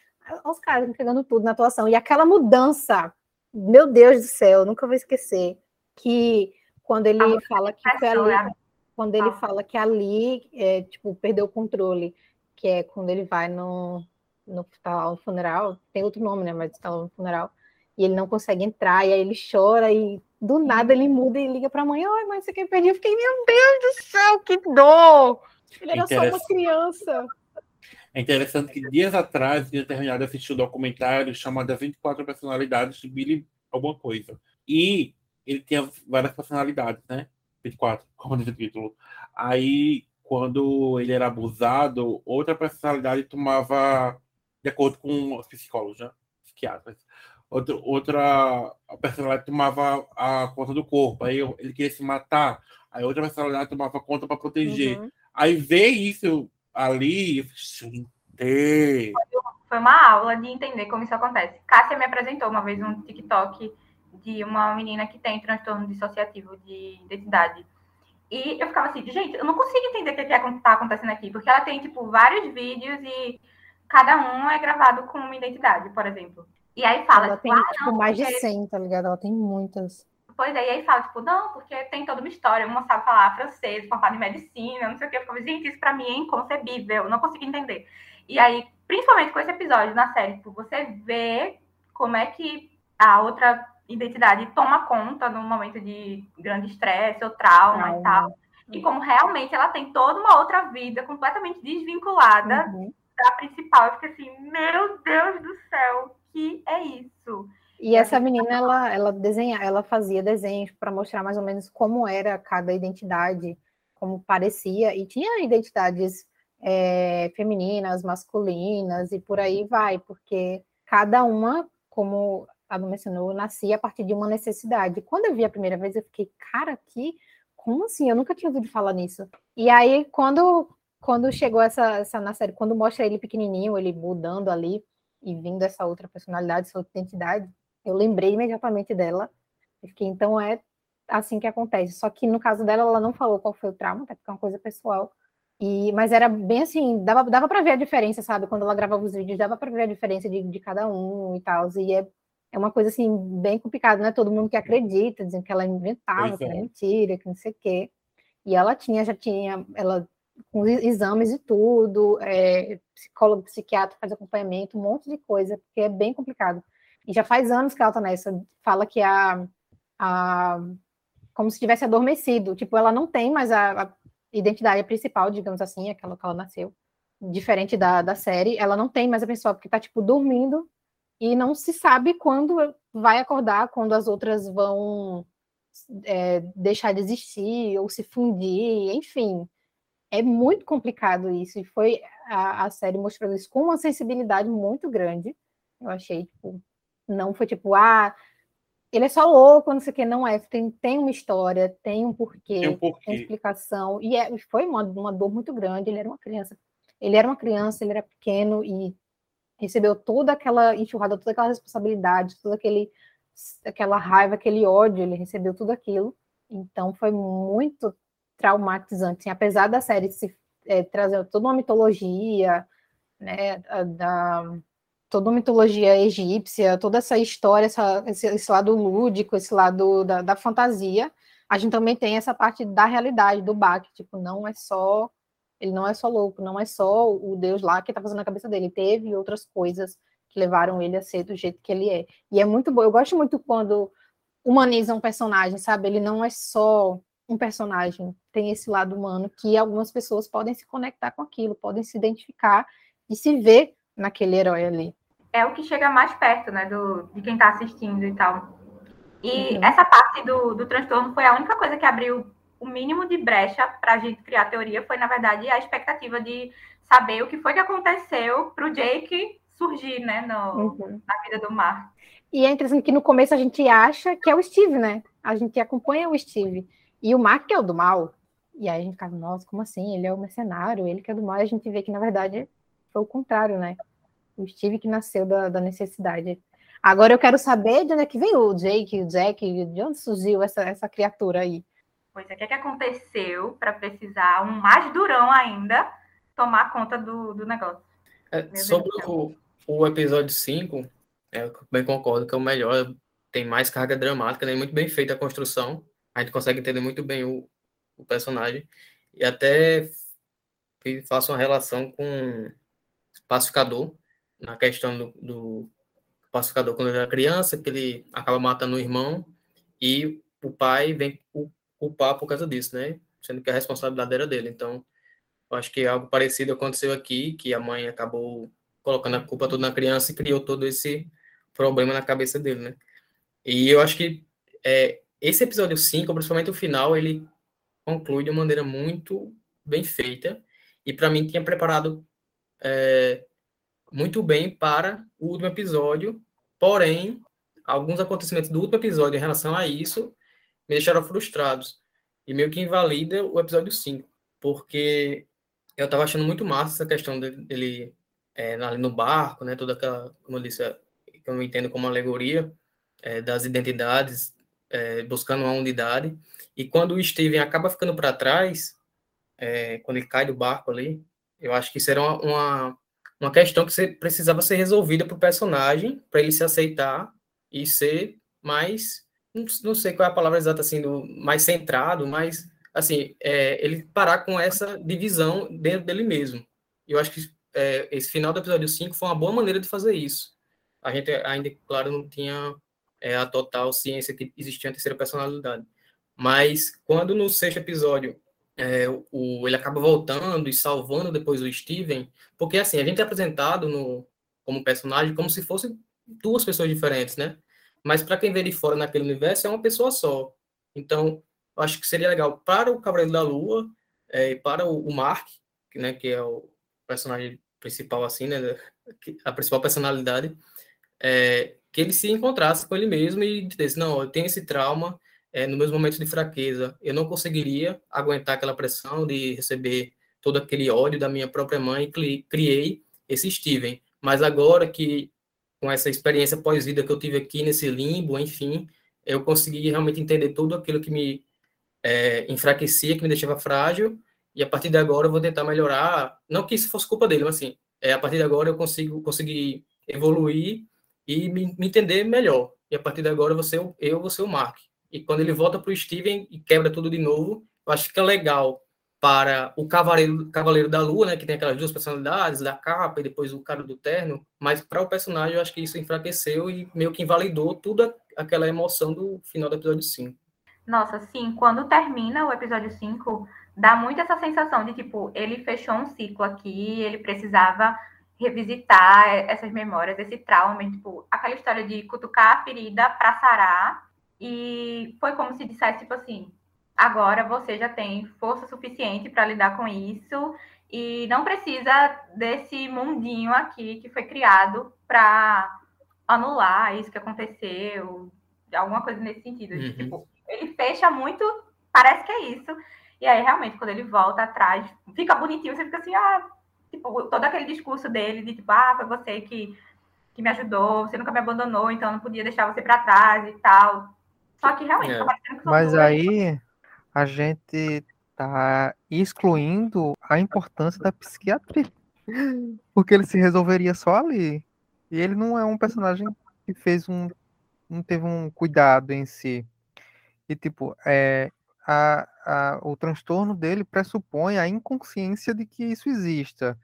Os caras entregando tudo na atuação, e aquela mudança, meu Deus do céu, nunca vou esquecer, que quando ele A fala que foi ali, né? quando ele Ah. fala que ali, é, tipo, perdeu o controle, que é quando ele vai no, no, tá lá no funeral, tem outro nome, né, mas tá lá no funeral, e ele não consegue entrar, e aí ele chora, e do nada ele muda e liga pra mãe, ai, mãe, você quer perder? Eu fiquei, meu Deus do céu, que dor! Ele era só uma criança. É interessante que dias atrás tinha terminado de assistir um documentário chamado 24 Personalidades de Billy alguma coisa. E ele tinha várias personalidades, né? 24, como diz o título. Aí, quando ele era abusado, outra personalidade tomava, de acordo com os psicólogos, né? Psiquiatras, outra, outra personalidade tomava a conta do corpo. Aí ele queria se matar, aí outra personalidade tomava conta para proteger. Uhum. Aí ver isso ali, eu falei, gente, Foi uma aula de entender como isso acontece. Cássia me apresentou uma vez um TikTok de uma menina que tem transtorno dissociativo de identidade. E eu ficava assim, gente, eu não consigo entender o que está acontecendo aqui, porque ela tem, tipo, vários vídeos e cada um é gravado com uma identidade, por exemplo. E aí fala, Ela tipo, tem, ah, tipo, não, mais de porque- 100, tá ligado? Ela tem muitas. Pois é, e aí fala, tipo, não, porque tem toda uma história, uma sabe falar francês, formada em medicina, não sei o que. Eu ficava, gente, isso pra mim é inconcebível, não consigo entender. E aí, principalmente com esse episódio na série, tipo, você vê como é que a outra identidade toma conta num momento de grande estresse ou trauma e Trauma. tal. E como realmente ela tem toda uma outra vida completamente desvinculada Uhum. da principal. Eu fiquei assim, meu Deus do céu, que é isso? E essa menina, ela, ela desenha, ela fazia desenhos para mostrar mais ou menos como era cada identidade, como parecia, e tinha identidades é, femininas, masculinas, e por aí vai, porque cada uma, como a mencionou, nascia a partir de uma necessidade. Quando eu vi a primeira vez, eu fiquei, cara, que, como assim? Eu nunca tinha ouvido falar nisso. E aí, quando, quando chegou essa, essa na série, quando mostra ele pequenininho, ele mudando ali, e vindo essa outra personalidade, essa outra identidade, eu lembrei imediatamente dela. Fiquei, então é assim que acontece. Só que no caso dela, ela não falou qual foi o trauma, até porque é uma coisa pessoal. E, mas era bem assim, dava, dava para ver a diferença, sabe? Quando ela gravava os vídeos, dava para ver a diferença de, de cada um e tal. E é, é uma coisa assim, bem complicada, né? Todo mundo que acredita, dizendo que ela inventava, que era é. mentira, que não sei o quê. E ela tinha, já tinha, ela com exames e tudo, é, psicólogo, psiquiatra, faz acompanhamento, um monte de coisa, porque é bem complicado. E já faz anos que ela tá nessa. Fala que a. a como se tivesse adormecido. Tipo, ela não tem mais a, a identidade principal, digamos assim, aquela que ela nasceu. Diferente da, da série, ela não tem mais a pessoa, porque tá, tipo, dormindo e não se sabe quando vai acordar, quando as outras vão é, deixar de existir ou se fundir, enfim. É muito complicado isso, e foi a, a série mostrando isso com uma sensibilidade muito grande. Eu achei, tipo, não foi tipo, ah, ele é só louco, não sei o que, não é. Tem, tem uma história, tem um porquê, Tem um porquê. tem explicação. E é, foi uma, uma dor muito grande. Ele era uma criança. Ele era uma criança, ele era pequeno e recebeu toda aquela enxurrada, toda aquela responsabilidade, toda aquele, aquela raiva, aquele ódio, ele recebeu tudo aquilo. Então foi muito traumatizante. Assim, apesar da série se é, trazer toda uma mitologia, né, da, toda uma mitologia egípcia, toda essa história, essa- esse, esse lado lúdico, esse lado da, da fantasia, a gente também tem essa parte da realidade, do Bach, tipo, não é só, ele não é só louco, não é só o Deus lá que tá fazendo na cabeça dele, teve outras coisas que levaram ele a ser do jeito que ele é. E é muito bom, eu gosto muito quando humaniza um personagem, sabe? Ele não é só um personagem, tem esse lado humano que algumas pessoas podem se conectar com aquilo, podem se identificar e se ver naquele herói ali. é o que chega mais perto, né, do, de quem está assistindo e tal. E Uhum. essa parte do, do transtorno foi a única coisa que abriu o mínimo de brecha para a gente criar teoria, foi, na verdade, a expectativa de saber o que foi que aconteceu para o Jake surgir, né, no, Uhum. na vida do Mark. E é interessante que no começo a gente acha que é o Steve, né? A gente acompanha o Steve. E o Mark é o do mal. E aí a gente fica, nossa, como assim? Ele é o mercenário, ele que é do mal. E a gente vê que, na verdade, foi o contrário, né? O Steve que nasceu da, da necessidade. Agora eu quero saber de onde é que vem o Jake, o Jack, de onde surgiu essa, essa criatura aí. Pois é, o que, é que aconteceu para precisar um mais durão ainda tomar conta do, do negócio? É, sobre o, o episódio 5, é, eu bem concordo que é o melhor, tem mais carga dramática, né? Muito bem feita a construção. A gente consegue entender muito bem o, o personagem. E até faço uma relação com pacificador, na questão do, do pacificador quando era criança, que ele acaba matando o irmão, e o pai vem cu- culpar por causa disso, né? Sendo que a responsabilidade era dele. Então, acho que algo parecido aconteceu aqui, que a mãe acabou colocando a culpa toda na criança e criou todo esse problema na cabeça dele, né? E eu acho que é, esse episódio 5, principalmente o final, ele conclui de uma maneira muito bem feita e para mim tinha preparado é, muito bem para o último episódio, porém alguns acontecimentos do último episódio em relação a isso me deixaram frustrados e meio que invalida o episódio 5, porque eu tava achando muito massa essa questão dele, é, ali no barco, né, toda aquela, como eu disse, que eu entendo como alegoria é, das identidades, é, buscando uma unidade, e quando o Steven acaba ficando para trás, é, quando ele cai do barco ali, eu acho que isso era uma, uma, questão que precisava ser resolvida para o personagem, para ele se aceitar e ser mais, não, sei qual é a palavra exata, assim, do, mais centrado, mais, assim, é, ele parar com essa divisão dentro dele mesmo. Eu acho que é, esse final do episódio 5 foi uma boa maneira de fazer isso. A gente ainda, claro, não tinha é, a total ciência que existia a terceira personalidade. Mas quando no sexto episódio é, o, ele acaba voltando e salvando depois o Steven, porque assim, a gente é apresentado no, como personagem como se fossem duas pessoas diferentes, né? Mas para quem vê de fora naquele universo é uma pessoa só. Então, eu acho que seria legal para o Cavaleiro da Lua é, e para o, o Mark, que, né, que é o personagem principal, assim, né? A principal personalidade, é, que ele se encontrasse com ele mesmo e dissesse, não, eu tenho esse trauma, é, nos meus momentos de fraqueza, eu não conseguiria aguentar aquela pressão de receber todo aquele ódio da minha própria mãe cri- criei esse Steven. Mas agora que, com essa experiência pós-vida que eu tive aqui nesse limbo, enfim, eu consegui realmente entender tudo aquilo que me é, enfraquecia, que me deixava frágil, e a partir de agora eu vou tentar melhorar, não que isso fosse culpa dele, mas assim, é, a partir de agora eu consigo conseguir evoluir e me, me entender melhor. E a partir de agora ser, o- eu vou ser o Mark. E quando ele volta para o Steven e quebra tudo de novo, eu acho que fica legal para o Cavaleiro, Cavaleiro da Lua, né, que tem aquelas duas personalidades, da capa e depois o cara do terno, mas para o personagem eu acho que isso enfraqueceu e meio que invalidou toda aquela emoção do final do episódio 5. Nossa, sim, quando termina o episódio 5, dá muito essa sensação de tipo, ele fechou um ciclo aqui, ele precisava revisitar essas memórias, esse trauma, tipo, aquela história de cutucar a ferida para sarar E foi como se dissesse, tipo assim, agora você já tem força suficiente para lidar com isso e não precisa desse mundinho aqui que foi criado para anular isso que aconteceu, alguma coisa nesse sentido. Uhum. Tipo, ele fecha muito, parece que é isso. E aí, realmente, quando ele volta atrás, fica bonitinho, você fica assim, ah, tipo, todo aquele discurso dele de tipo, ah, foi você que, que me ajudou, você nunca me abandonou, então eu não podia deixar você para trás e tal. Só que realmente, É. tá que Mas duas- aí a gente tá excluindo a importância da psiquiatria. Porque ele se resolveria só ali. E ele não é um personagem que fez um. não teve um cuidado em si. E tipo, é, a, a, o transtorno dele pressupõe a inconsciência de que isso exista.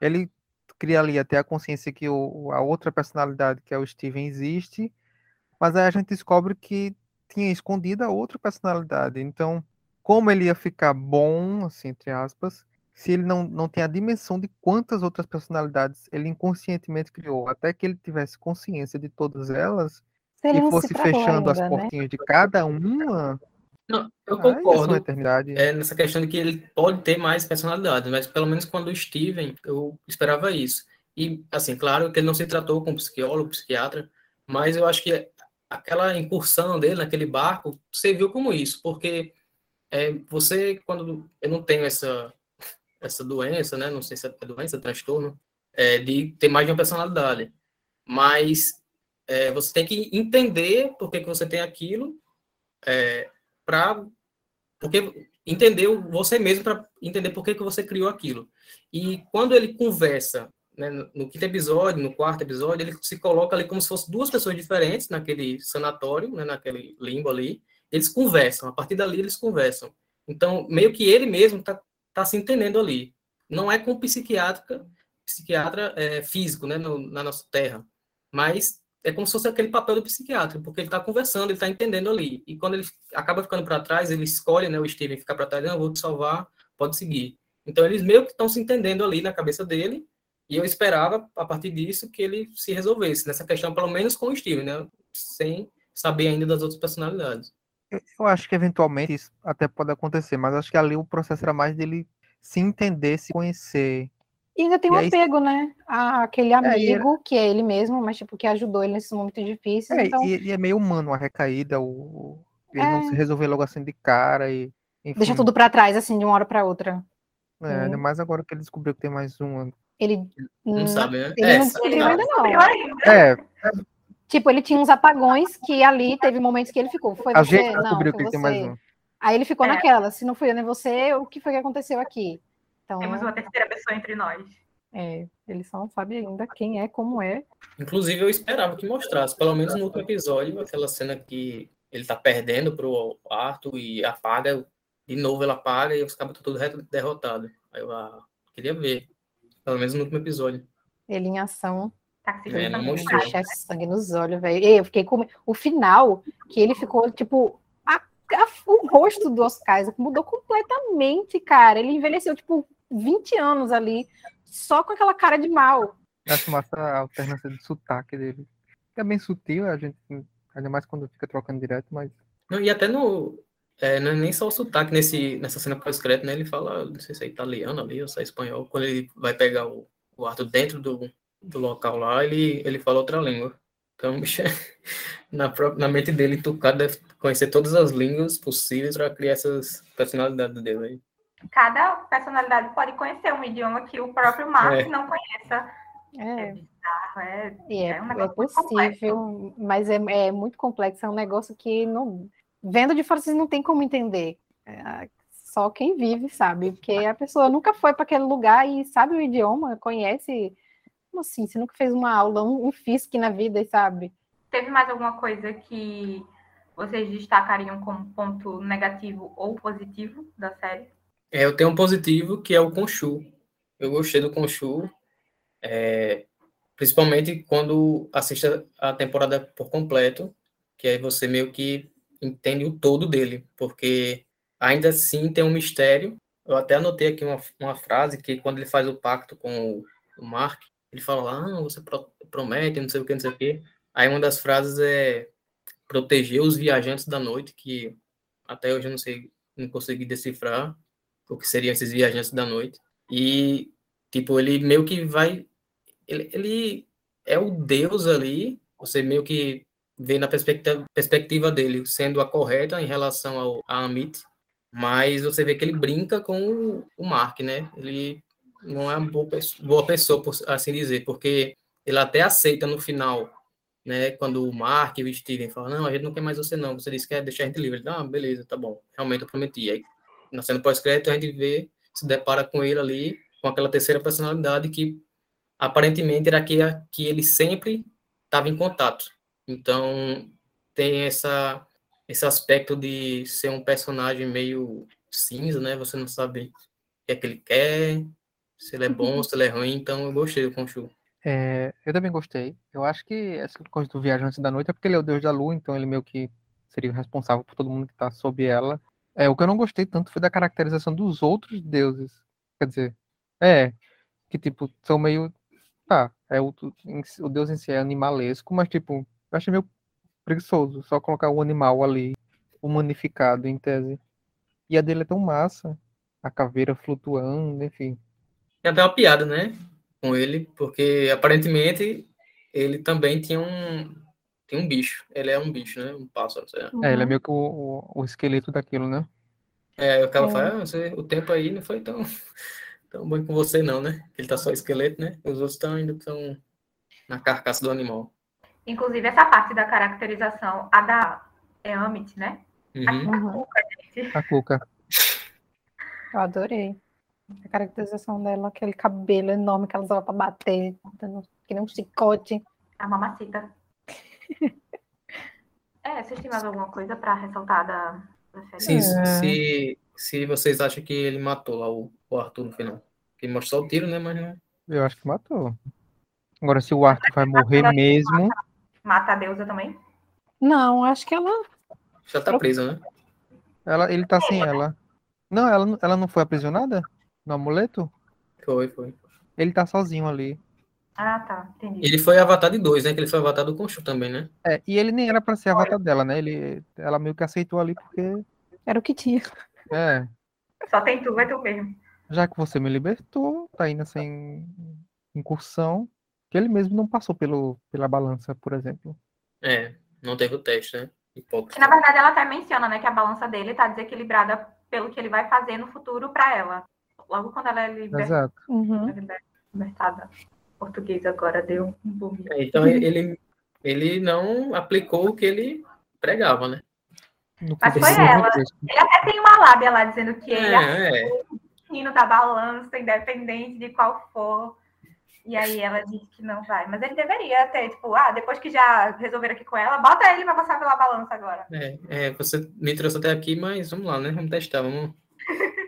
Ele cria ali até a consciência que o, a outra personalidade, que é o Steven, existe, mas aí a gente descobre que tinha escondido a outra personalidade. Então, como ele ia ficar bom, assim, entre aspas, se ele não, não tem a dimensão de quantas outras personalidades ele inconscientemente criou, até que ele tivesse consciência de todas elas Se ele e fosse fechando as ainda, né? portinhas de cada uma, Não, eu uma concordo eternidade. é, nessa questão de que ele pode ter mais personalidade, mas pelo menos quando o Steven, eu esperava isso. E, assim, claro que ele não se tratou com psicólogo, psiquiatra, mas eu acho que aquela incursão dele naquele barco serviu como isso, porque é, você, quando eu não tenho essa, essa doença, né, não sei se é doença, transtorno, é, de ter mais de uma personalidade, mas é, você tem que entender por que, que você tem aquilo, é, para porque entender você mesmo para entender por que, que você criou aquilo. E quando ele conversa, né, no quinto episódio, no quarto episódio, ele se coloca ali como se fossem duas pessoas diferentes naquele sanatório, né, naquele limbo ali. Eles conversam, a partir dali eles conversam. Então, meio que ele mesmo está tá se entendendo ali. Não é com psiquiatra, psiquiatra é, físico, né, no- na nossa terra, mas é como se fosse aquele papel do psiquiatra, porque ele está conversando, ele está entendendo ali. E quando ele acaba ficando para trás, ele escolhe, né, o Steven ficar para trás, não, eu vou te salvar, pode seguir. Então eles meio que estão se entendendo ali na cabeça dele, e eu esperava, a partir disso, que ele se resolvesse nessa questão, pelo menos com o Steven, né, sem saber ainda das outras personalidades. Eu, acho que eventualmente isso até pode acontecer, mas acho que ali o processo era mais dele se entender, se conhecer. E ainda tem E um aí- apego, né? A aquele era- amigo, que é ele mesmo, mas tipo, que ajudou ele nesses momentos difíceis. É, então, e, e é meio humano a recaída, o, ele não É. se resolver logo assim de cara e enfim, deixa tudo pra trás, assim, de uma hora pra outra. é, ainda Hum. mais agora que ele descobriu que tem mais uma. Ele Não não- sabe, né? ele É, não sabe, descobriu ainda não. É, Tipo, ele tinha uns apagões que ali teve momentos que ele ficou. Foi a você? gente Não, foi que ele tem mais você. um. Aí ele ficou É. naquela, se não fui eu nem você, o que foi que aconteceu aqui? Então, Temos uma terceira pessoa entre nós. é, ele só não sabe ainda quem é, como é. Inclusive, eu esperava que mostrasse, pelo menos no último episódio, aquela cena que ele tá perdendo pro Arthur e apaga, de novo ela apaga e os cabos estão todos derrotados. Aí eu ah, queria ver, pelo menos no último episódio. Ele em ação, Tá É, não mostrou. demais, deixa sangue nos olhos, velho. Eu fiquei com o final, que ele ficou, tipo, a- a- o rosto do Oscar mudou completamente, cara. Ele envelheceu, tipo, 20 anos ali, só com aquela cara de mal. Eu Acho massa a alternância de sotaque dele. É bem sutil, a gente, ainda mais quando fica trocando direto, mas Não, e até no. É, não é nem só o sotaque nesse, nessa cena pós-crédito, né? Ele fala, não sei se é italiano ali ou se é espanhol. Quando ele vai pegar o, o Arthur dentro do, do local lá, ele, ele fala outra língua. Então, bicho, na, própria, na mente dele, Tucado deve conhecer todas as línguas possíveis para criar essas personalidades dele aí. Cada personalidade pode conhecer um idioma que o próprio Mark É. não conheça. É É, bizarro, é é, É um é possível, mas é, é muito complexo. É um negócio que, não, vendo de fora, vocês não tem como entender. É, só quem vive sabe, porque a pessoa nunca foi para aquele lugar e sabe o idioma, conhece. Como assim? Você nunca fez uma aula, um, um FISC na vida e sabe? Teve mais alguma coisa que vocês destacariam como ponto negativo ou positivo da série? É, eu tenho um positivo que é o Conchu. Eu gostei do Conchu, é, principalmente quando assiste a temporada por completo, que aí você meio que entende o todo dele, porque ainda assim tem um mistério. Eu até anotei aqui uma, uma frase que quando ele faz o pacto com o, Mark, ele fala ah, você pro- promete, não sei o que, não sei o que. Aí uma das frases é proteger os viajantes da noite, que até hoje eu não sei, não consegui decifrar o que seriam esses viajantes da noite. E, tipo, ele meio que vai. Ele, ele é o Deus ali, você meio que vê na perspectiva, perspectiva dele sendo a correta em relação ao a Amit, mas você vê que ele brinca com o, o Mark, né? Ele não é uma boa boa pessoa, por assim dizer, porque ele até aceita no final, né? Quando o Mark e o Steven falam, não, a gente não quer mais você não, você disse que quer deixar a gente livre. Ele, ah, beleza, tá bom, realmente eu prometi. Aí, na cena pós-crédito, a gente vê, se depara com ele ali, com aquela terceira personalidade que aparentemente era que, que ele sempre estava em contato. Então, tem essa, esse aspecto de ser um personagem meio cinza, né? Você não sabe o que é que ele quer, se ele é bom, se ele é ruim. Então, eu gostei do Khonshu. É, eu também gostei. Eu acho que essa coisa do Viajante da Noite é porque ele é o deus da lua, então ele meio que seria o responsável por todo mundo que está sob ela. É, o que eu não gostei tanto foi da caracterização dos outros deuses. Quer dizer, é, que tipo, são meio. Tá, é o, o deus em si é animalesco, mas tipo, eu achei meio preguiçoso só colocar o animal ali, humanificado em tese. E a dele é tão massa, a caveira flutuando, enfim. Tem até uma piada, né? Com ele, porque aparentemente ele também tinha um, tinha um bicho. Ele é um bicho, né? Um pássaro, sei lá. É, ele é meio que o, o, o esqueleto daquilo, né? É, o cara É. fala, ah, você- o tempo aí não foi tão, tão bom com você não, né? Ele tá só esqueleto, né? Os outros estão ainda tão na carcaça do animal. Inclusive, essa parte da caracterização, a da é Amit, né? Uhum. A Cuca. Eu adorei. A caracterização dela, aquele cabelo enorme que ela usava pra bater, dando que nem um chicote. A mamacita. é, vocês têm mais alguma coisa pra ressaltar da, da série? Sim, É. se, se vocês acham que ele matou lá o, o Arthur no final. Porque mostrou o tiro, né? Mas não. Eu acho que matou. Agora, se o Arthur vai morrer mesmo. Mata a deusa também? Não, acho que ela. Já tá presa, né? Ela, ele tá sem ela. Não, ela, não- ela não foi aprisionada? No amuleto? Foi, foi. Ele tá sozinho ali. Ah, tá. Entendi. Ele foi avatar de dois, né? Que ele foi avatar do Conchu também, né? É, e ele nem era pra ser avatar dela, né? Ele, ela meio que aceitou ali porque. Era o que tinha. É, Só tem tu, vai tu mesmo. já que você me libertou, tá indo sem incursão. Que ele mesmo não passou pelo, pela balança, por exemplo. É, não teve o teste, né? Que Hipócrita. na verdade ela até menciona, né, que a balança dele tá desequilibrada pelo que ele vai fazer no futuro pra ela. Logo quando ela é liber- Exato. Uhum. libertada. Português agora deu um bug. É, Então ele, ele não aplicou o que ele pregava, né? No Mas foi ela. Ele até tem uma lábia lá dizendo que ele é É, é. assassino da balança, independente de qual for. E aí ela disse que não vai. Mas ele deveria ter, tipo, ah, depois que já resolveram aqui com ela, bota ele pra passar pela balança agora. É, é, você me trouxe até aqui, mas vamos lá, né? Vamos testar, vamos.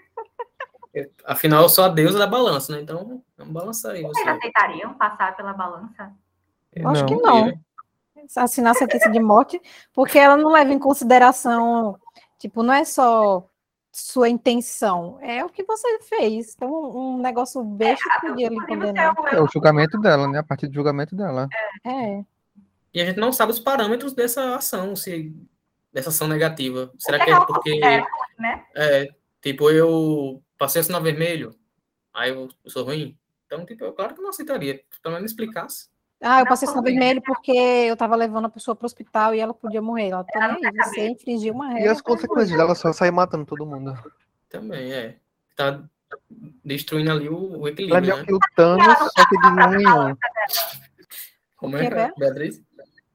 É, Afinal, eu sou a deusa da balança, né? Então, vamos balançar aí. Você. Vocês aceitariam passar pela balança? Eu acho que Não. não. Assinar sentença de morte, porque ela não leva em consideração, tipo, não é só sua intenção, é o que você fez. Então, um negócio besta podia lhe condenar. seu- É o julgamento dela, né? A partir do julgamento dela. É. E a gente não sabe os parâmetros dessa ação, se dessa ação negativa. Será que que é é porque né? é, tipo eu passei sinal vermelho, aí eu, eu sou ruim? Então, tipo, eu claro que não aceitaria. Pelo menos me explicasse. Ah, eu passei sinal vermelho porque eu tava levando a pessoa pro hospital e ela podia morrer. Ela tá aí, quer você infringiu uma E regra. as consequências dela só sair matando todo mundo. Também, é. Tá destruindo ali o, o Ela é equilíbrio, meio né? que o Thanos, só que de um em um. Como Que é, é, Bé? Beatriz?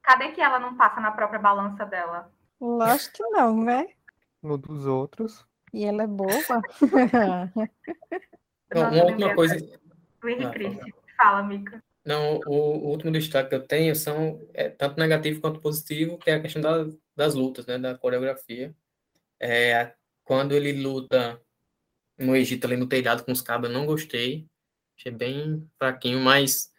Cadê que ela não passa na própria balança dela? Lógico que não, né? No dos outros. E ela é boba. Não, uma última coisa. Henrique Ah, Cristi. Fala, Mica. Não, o, o último destaque que eu tenho são é, tanto negativo quanto positivo, que é a questão da- das lutas, né, da coreografia. É, quando ele luta no Egito, ali no telhado com os cabos, eu não gostei. Achei bem fraquinho, mas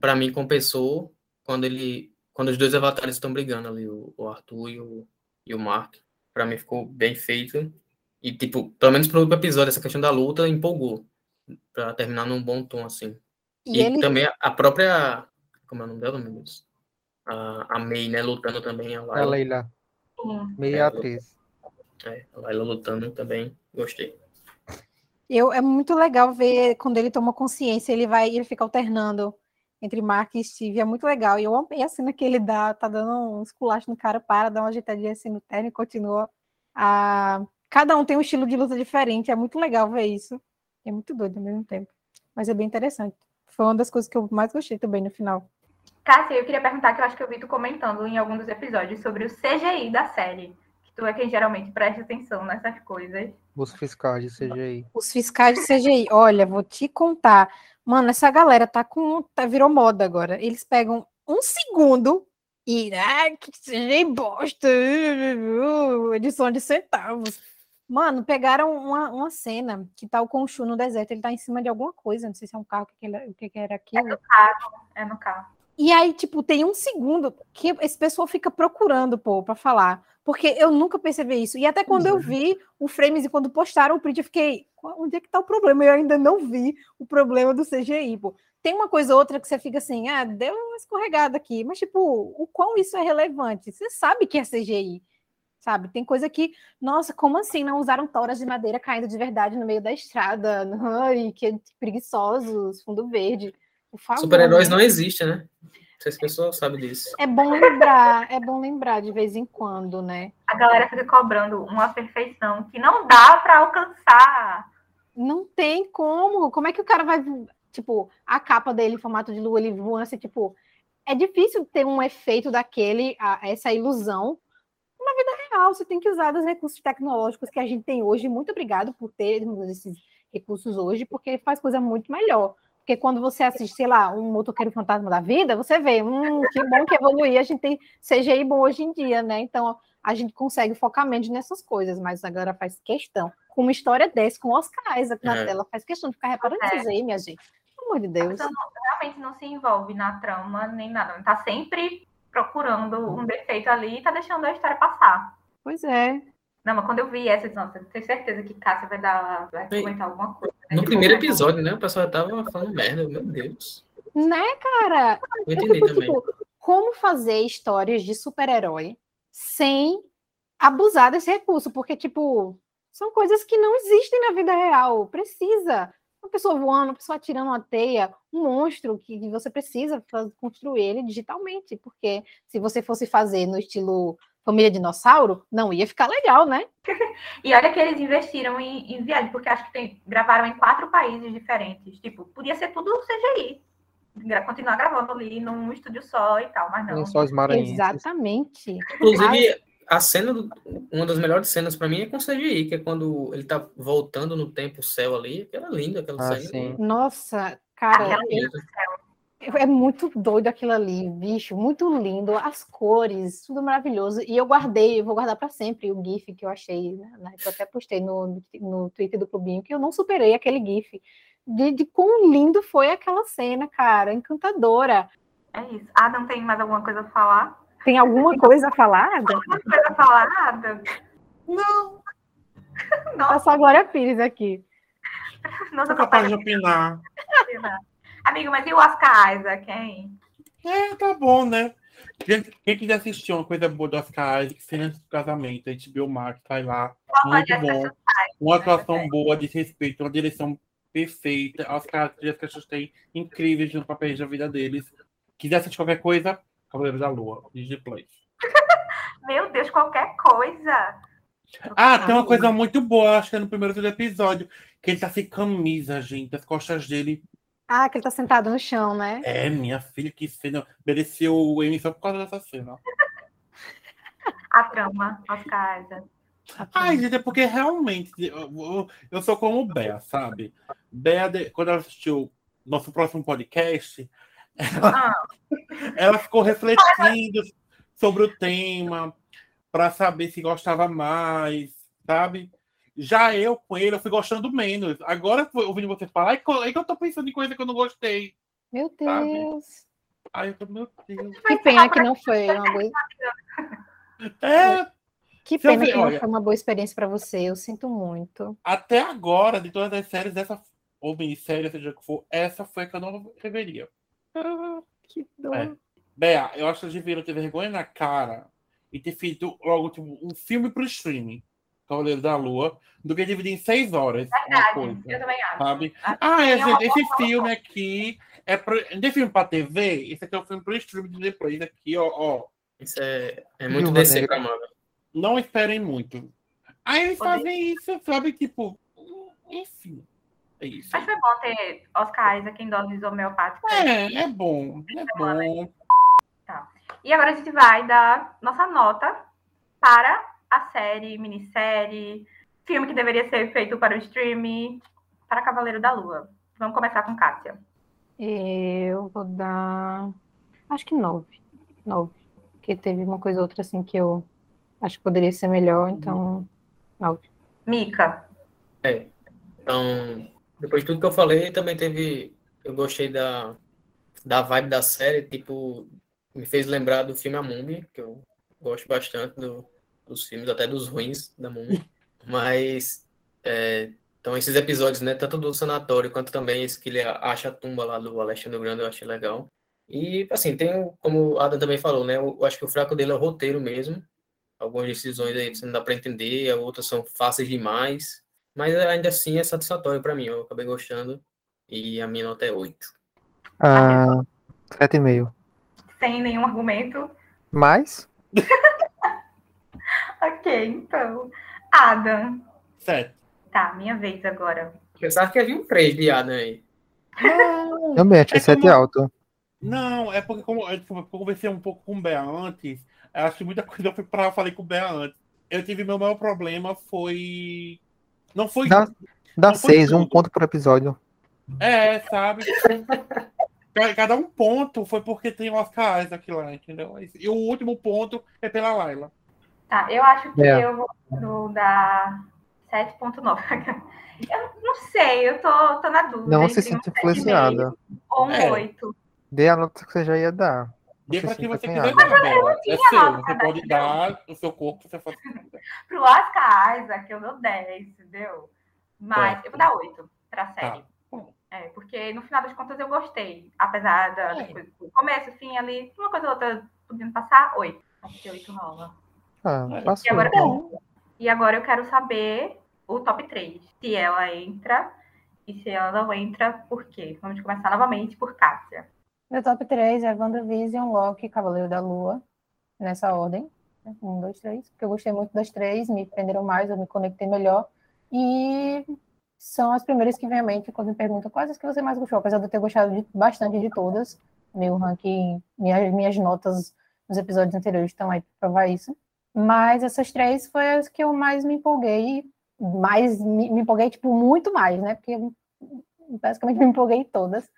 para mim compensou quando ele, quando os dois avatares estão brigando ali, o, o Arthur e o, e o Mark. Para mim ficou bem feito. E, tipo, pelo menos pro episódio, essa questão da luta empolgou. Pra terminar num bom tom, assim. E E ele também a- a própria. Como é o nome dela, meu Deus? a, a May, né, lutando também, a A Layla. Leila, Sim. meia É, atriz. É, a Layla lutando também, gostei. Eu, é muito legal ver quando ele toma consciência, ele vai, ele fica alternando entre Mark e Steve, é muito legal. E eu amei a cena que ele dá, tá dando um esculacho no cara, para, dá uma ajeitadinha assim no terno e continua. A... Cada um tem um estilo de luta diferente, é muito legal ver isso. É muito doido ao mesmo tempo. Mas é bem interessante. Foi uma das coisas que eu mais gostei também no final. Cássia, eu queria perguntar que eu acho que eu vi tu comentando em algum dos episódios sobre o CGI da série. Que tu é quem geralmente presta atenção nessas coisas. Os fiscais de CGI. Os fiscais de CGI, olha, vou te contar. Mano, essa galera tá com. Tá, virou moda agora. Eles pegam um segundo e. Ah, que CGI bosta! Edição de centavos. Mano, pegaram uma, uma cena que tá o Conchu no deserto. Ele tá em cima de alguma coisa. Não sei se é um carro, o que, que, ele- o que, que era aquilo. É no carro. E aí, tipo, tem um segundo que esse pessoal fica procurando, pô, pra falar. Porque eu nunca percebi isso. E até quando eu vi o frames e quando postaram o print, eu fiquei, "Qual- onde é que tá o problema? Eu ainda não vi o problema do CGI, pô. Tem uma coisa ou outra que você fica assim, ah, deu uma escorregada aqui. Mas, tipo, o quão isso é relevante? Você sabe que é CGI, sabe? Tem coisa que, nossa, como assim não usaram toras de madeira caindo de verdade no meio da estrada? Ai, que preguiçosos, fundo verde. Super-heróis né? não existem, né? Não sei se a pessoa sabe disso. É bom lembrar, é bom lembrar de vez em quando, né? A galera fica cobrando uma perfeição que não dá pra alcançar. Não tem como. Como é que o cara vai, tipo, a capa dele em formato de lua, ele voando assim, tipo, é difícil ter um efeito daquele, a- essa ilusão. Na vida real, você tem que usar dos recursos tecnológicos que a gente tem hoje. Muito obrigado por termos esses recursos hoje, porque faz coisa muito melhor. Porque quando você assiste, sei lá, um motoqueiro fantasma da vida, você vê, hum, que bom que evoluir, a gente tem CGI bom hoje em dia, né? Então, a gente consegue focar menos nessas coisas, mas a galera faz questão. Com uma história dessa, com Oscar Isaac na É. tela, faz questão de ficar reparando É. isso aí, minha gente. Pelo amor de Deus. pessoa não- realmente não se envolve na trama nem nada. Tá sempre procurando um defeito ali e tá deixando a história passar. Pois é. Não, mas quando eu vi essa, eu disse, nossa, eu tenho certeza que Cássia vai dar, vai comentar alguma coisa. né? No Tipo, primeiro episódio, né? O pessoal tava falando merda, meu Deus. Né, cara? Eu Eu entendi fico, também. tipo, como fazer histórias de super-herói sem abusar desse recurso? Porque, tipo, são coisas que não existem na vida real. Precisa. Uma pessoa voando, uma pessoa atirando uma teia, um monstro que você precisa construir ele digitalmente. Porque se você fosse fazer no estilo Família Dinossauro, não ia ficar legal, né? E olha que eles investiram em, em viagem, porque acho que tem- gravaram em quatro países diferentes. Tipo, podia ser tudo CGI. Gra- continuar gravando ali num estúdio só e tal, mas não. Lençóis maranhenses. Exatamente. Inclusive, a cena, do- uma das melhores cenas pra mim é com CGI, que é quando ele tá voltando no tempo, o céu ali. Aquela linda, aquela Ah, cena. Nossa, cara, eu- É muito doido aquilo ali, bicho, muito lindo, as cores, tudo maravilhoso. E eu guardei, eu vou guardar para sempre o GIF que eu achei, né? na época Eu até postei no, no Twitter do Clubinho, que eu não superei aquele GIF. De, de quão lindo foi aquela cena, cara, encantadora. É isso. Adam tem mais alguma coisa a falar? Tem alguma coisa a falar? Ada? Alguma coisa a falar, Adam? Não, Tá Nossa, só a Glória Pires aqui. nossa, sou capaz de opinar. Amigo, mas e o Oscar Isaac, hein? É, tá bom, né? Quem, quem quiser assistir uma coisa boa do Oscar Isaac, Cenas do Casamento, a HBO Max, vai lá. Muito bom. Uma atuação boa, de respeito, uma direção perfeita. Oscar e Jessica Chastain incríveis nos papéis da vida deles. Quiser assistir qualquer coisa, Cavaleiro da Lua, Disney Play. Meu Deus, qualquer coisa. Ah, tem uma coisa muito boa, acho que é no primeiro episódio, que ele tá sem camisa, gente. As costas dele. Ah, que ele tá sentado no chão, né? É, minha filha, que cena. Mereceu o Emmy só por causa dessa cena. A trama, Oscar Isaac. Ai, gente, é porque realmente eu, eu- eu sou como Bea, sabe? Bea, quando ela assistiu nosso próximo podcast, ela, Ah, ela ficou refletindo sobre o tema para saber se gostava mais, sabe? Já eu, com ele, eu fui gostando menos. Agora, ouvindo você falar, é que eu- é que eu tô pensando em coisa que eu não gostei. Meu Sabe? Deus. Ai, eu tô, meu Deus. Que pena que não foi uma boa, É, que eu pena ver- que não foi uma boa experiência para você. Eu sinto muito. até agora, de todas as séries dessa, ou minissérie, seja o que for, essa foi a que eu não reveria. Ah, que dor. É. Bea, eu acho que eles deveriam ter vergonha na cara e ter feito logo tipo, um filme pro streaming, Cavaleiro da Lua, do que dividir em seis horas. Verdade, coisa, eu também acho. sabe? Ah, que é esse, uma esse boa filme aqui é pro, tem filme pra TV? Esse aqui é o filme pro streaming de depois. Aqui, ó, ó. Isso é, é muito DC Marvel. Não esperem muito. Aí eles fazem isso, sabe? Tipo, enfim. É isso. Mas foi bom ter Oscar Isaac em doses homeopáticas. É, é bom. É bom. E agora a gente vai dar nossa nota para a série, minissérie, filme que deveria ser feito para o streaming, para Cavaleiro da Lua. Vamos começar com Kátia. Eu vou dar. Acho que nove. Nove. Porque teve uma coisa ou outra assim que eu acho que poderia ser melhor, então. Nove. Mica. Então, depois de tudo que eu falei, também teve. Eu gostei da, da vibe da série, tipo, me fez lembrar do filme A Múmia, que eu gosto bastante do- dos filmes, até dos ruins da Múmia. Mas, é, então, esses episódios, né, tanto do sanatório quanto também esse que ele acha a tumba lá do Alexandre Grande, eu achei legal. E, assim, tem, como o Adam também falou, né, eu acho que o fraco dele é o roteiro mesmo. Algumas decisões aí você não dá para entender, outras são fáceis demais. Mas ainda assim é satisfatório para mim, eu acabei gostando. E a minha nota é 8. Ah, sete e meio. Sem nenhum argumento. Mais? Ok, então. Adam. Certo. Tá, minha vez agora. Pensava que havia um 3 de Adam aí. Não, Também achei É sete como- alto. não, é porque como eu, tipo, eu conversei um pouco com o Bea antes, eu acho que muita coisa foi pra falei com o Bea antes. Eu tive meu maior problema foi. Não foi. Dá, dá Não foi seis, um ponto por episódio. É, sabe? Ca- Cada um ponto foi porque tem o Oscar Isaac lá, entendeu? E o último ponto é pela Laila. Tá, eu acho que É. eu vou dar 7.9. Eu não sei, eu tô, tô na dúvida. Não se um sinta 7,5 influenciada. Ou um É. 8. Dê a nota que você já ia dar. Dê Você pra quem você quiser água. dar, Bela. É seu. nota Você pode dar, o seu corpo, você faz. Pro Oscar Isaac, eu dou 10, entendeu? Mas Certo. eu vou dar 8 pra série. Tá. É, porque no final das contas eu gostei. Apesar da, É. coisa- do começo, fim ali, uma coisa ou outra podendo passar, 8. Acho que 8 rola. Ah, É. E passou. agora, e agora eu quero saber o top 3. Se ela entra e se ela não entra, por quê? Vamos começar novamente por Cássia. Meu top 3 é WandaVision, Loki, Cavaleiro da Lua, nessa ordem. Um, dois, três. Porque eu gostei muito das três, me prenderam mais, eu me conectei melhor. E são as primeiras que vem à mente quando me perguntam quais as que você mais gostou, apesar de eu ter gostado de- bastante de todas. Meu ranking, minhas, minhas notas nos episódios anteriores estão aí para provar isso. Mas essas três foi as que eu mais me empolguei, mais me, me empolguei, tipo, muito mais, né? Porque eu basicamente me empolguei em todas.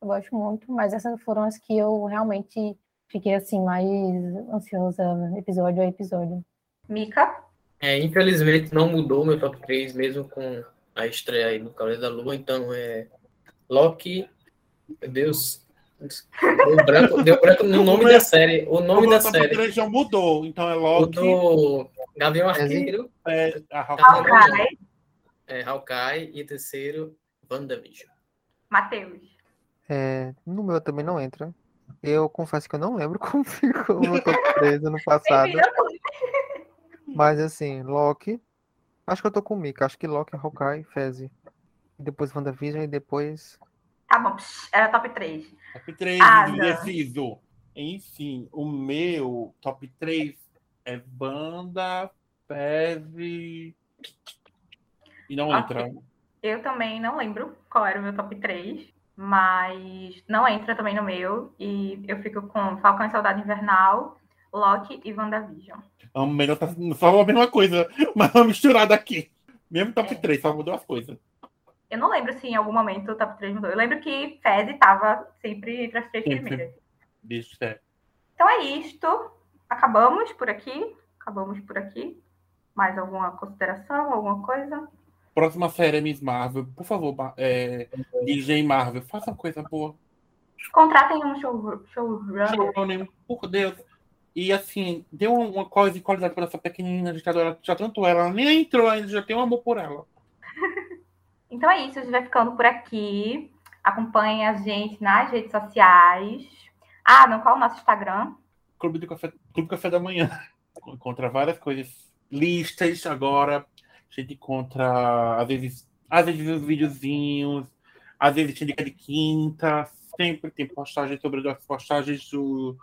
Eu gosto muito, mas essas foram as que eu realmente fiquei assim mais ansiosa episódio a episódio. Mica, É, infelizmente não mudou meu top 3, mesmo com a estreia aí do Cavaleiro da Lua, então é Loki, meu Deus, deu branco, deu branco no nome da série, o nome o da série, 3 já mudou, então é o Loki, do Gavião Arqueiro, é, a Rafa- Hawkeye, é, Hawkeye e terceiro, WandaVision. Matheus. É, no meu também não entra. Eu confesso que eu não lembro como ficou o meu top 3 ano passado. Mas assim, Loki. Acho que eu tô com o Mika. Acho que Loki, Hawkeye, Fezzi. E depois WandaVision e depois. Tá bom, psh, era top 3. Top 3, Ada. indeciso. Enfim, o meu top 3 é banda, Feve. E não Ok. entra. Eu também não lembro qual era o meu top 3, mas não entra também no meu. E eu fico com Falcão e Soldado Invernal, Loki e WandaVision. É melhor, só a mesma coisa, mas uma misturada aqui. Mesmo top É. 3, só mudou as coisas. Eu não lembro se em algum momento o top 3 mudou. Eu lembro que Fez estava sempre entre as três Sempre. primeiras. Deixa é. Então é isto. Acabamos por aqui. Acabamos por aqui. Mais alguma consideração, alguma coisa? Próxima série é Miss Marvel. Por favor, é, DJ Marvel, faça uma coisa boa. Contratem um show, showrunner. Showrunner, por Deus. E assim, deu uma coisa de qualidade para essa pequenina ditadora. Já tanto ela, ela nem entrou ainda, já tem um amor por ela. Então é isso, a gente vai ficando por aqui. Acompanhe a gente nas redes sociais. Ah, não, qual é o nosso Instagram? Clube do Café, Clube Café da Manhã. Encontra várias coisas. Listas agora. A gente encontra, às vezes, às vezes os videozinhos, às vezes tem dica de quinta, sempre tem postagem sobre as postagens do,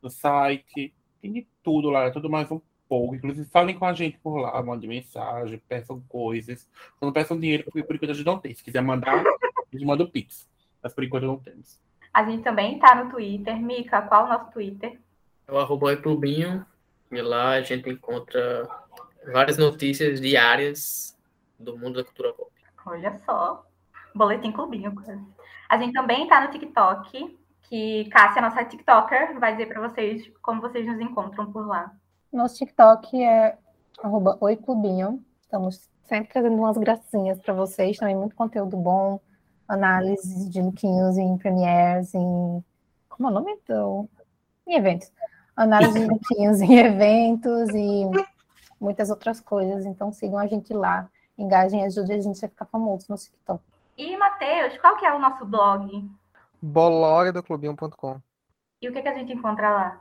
do site. Tem de tudo lá, é tudo mais um pouco. Inclusive, falem com a gente por lá, mandem mensagem, peçam coisas. Não peçam dinheiro, porque por enquanto a gente não tem. Se quiser mandar, a gente manda o Pix. Mas por enquanto não temos. A gente também tá no Twitter. Mica, qual é o nosso Twitter? É o arroba Clubinho. E lá a gente encontra várias notícias diárias do mundo da cultura pop. Olha só. Boletim Clubinho. quase. A gente também tá no TikTok, que Cássia, nossa TikToker, vai dizer para vocês como vocês nos encontram por lá. Nosso TikTok é arroba Oi Clubinho. Estamos sempre trazendo umas gracinhas para vocês, também muito conteúdo bom, análises de lookinhos em premieres, em. Como é o nome? Do... Em eventos. Análise de lookinhos em eventos e muitas outras coisas. Então sigam a gente lá. Engajem e ajudem a gente a ficar famoso no TikTok. E, Matheus, qual que é o nosso blog? Blogdoclubinho.com E o que, que a gente encontra lá?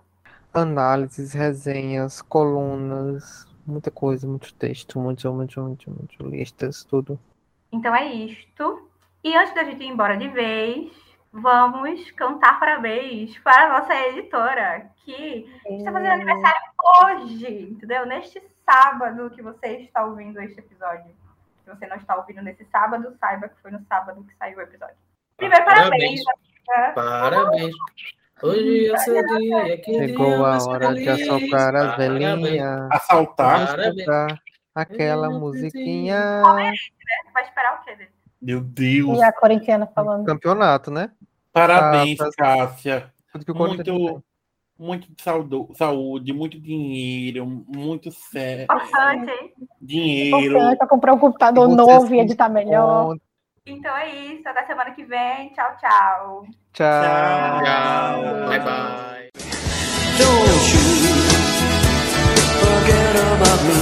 Análises, resenhas, colunas, muita coisa, muito texto, muito, muito, muito, muito, listas, tudo. Então é isto. E antes da gente ir embora de vez, vamos cantar parabéns para a nossa editora, que está fazendo aniversário hoje, entendeu? Neste sábado que você está ouvindo este episódio. Se você não está ouvindo nesse sábado, saiba que foi no sábado que saiu o episódio. Primeiro, parabéns. Parabéns. Parabéns. Hoje é o seu dia, que Chegou dia a hora de feliz. assoprar as Parabéns. velhinhas, Assaltar. Escutar aquela Hum, musiquinha. Vai esperar o quê? Meu Deus. E a corintiana falando. Campeonato, né? Parabéns, Cássia. Tudo que o Corinthians Muito, muito de saudo- saúde, muito dinheiro, muito sé- Importante, hein? dinheiro. Importante comprar um computador novo e editar melhor. Conta. Então é isso. Até semana que vem. Tchau, tchau. Tchau. Tchau. Bye, bye. Don't you forget about me.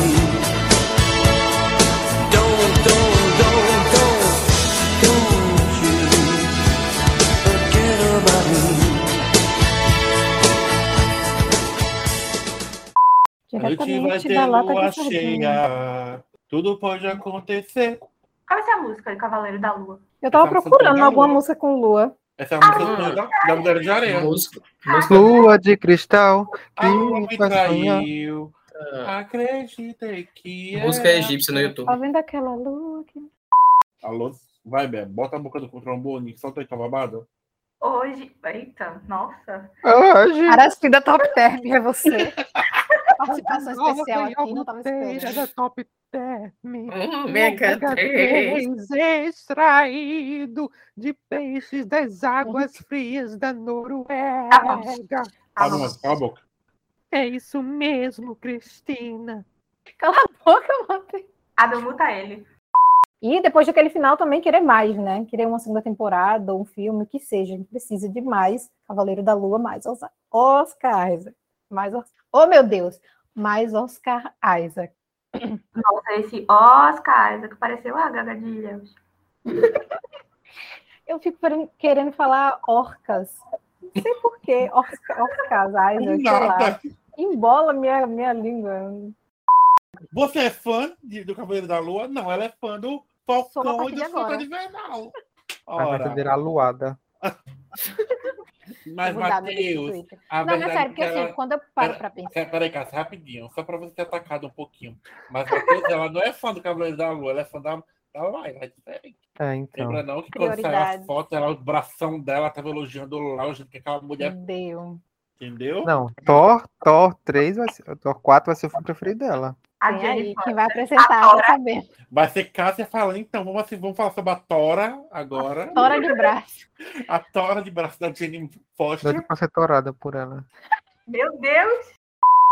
A gente vai ter da lata lua cheia. Tudo pode acontecer. Qual vai ser a música de Cavaleiro da Lua? Eu tava Essa procurando alguma lua. música com lua. Essa é a música Ah. da, da Mulher de Areia. Música, música Lua de cristal A lua me que traiu. Acreditei que música era- egípcia no YouTube. Tá vendo aquela lua aqui? Alô? Vai, Bebe. Bota a boca do trombone. Solta aí, tá babado. Hoje. Eita, nossa. Hoje. Aracida Top Term, é você. Participação especial aqui, não tava esperando. da Top Term. Ômega 3. extraído de peixes das águas frias da Noruega. Tá Cala, bom. mas cala a boca. É isso mesmo, Cristina. Cala a boca, Matheus. Adam, muta ele. E depois daquele final também querer mais, né? Querer uma segunda temporada, um filme, o que seja. A gente precisa de mais Cavaleiro da Lua, mais Os- Oscar. Mais. Oh, meu Deus! Mais Oscar Isaac. Nossa, esse Oscar Isaac pareceu a Gaga de Ilhéus. Eu fico querendo- falar orcas. Não sei porquê. Oscar, Oscar Isaac, sei lá. Embola minha, minha língua. Você é fã de- do Cavaleiro da Lua? Não, ela é fã do Falcão e de do. Soldado Invernal. Vai Ora, entender a luada. Mas Matheus, a Não, mas verdade sério, porque é que ela- assim, quando eu paro pra pensar. Pera- Peraí, Cássio, rapidinho, só pra você ter atacado um pouquinho. Mas Matheus, ela não é fã do Cavaleiro da Lua, ela é fã da, da Laila, é diferente. É, então. Lembra não que quando saiu a foto, ela, o bração dela tava elogiando lá, o jeito que aquela mulher, Deu. entendeu? Não, Thor, Thor 3 vai ser. Thor 4 vai ser o filme preferido dela. A Tem aí, Jennifer. quem vai apresentar, vai saber. Vai ser Cássia falando, então, vamos, assim, vamos falar sobre a Tora agora. Tora de braço. A Tora de braço da Jenny Foster. pra ser torada por ela. Meu Deus!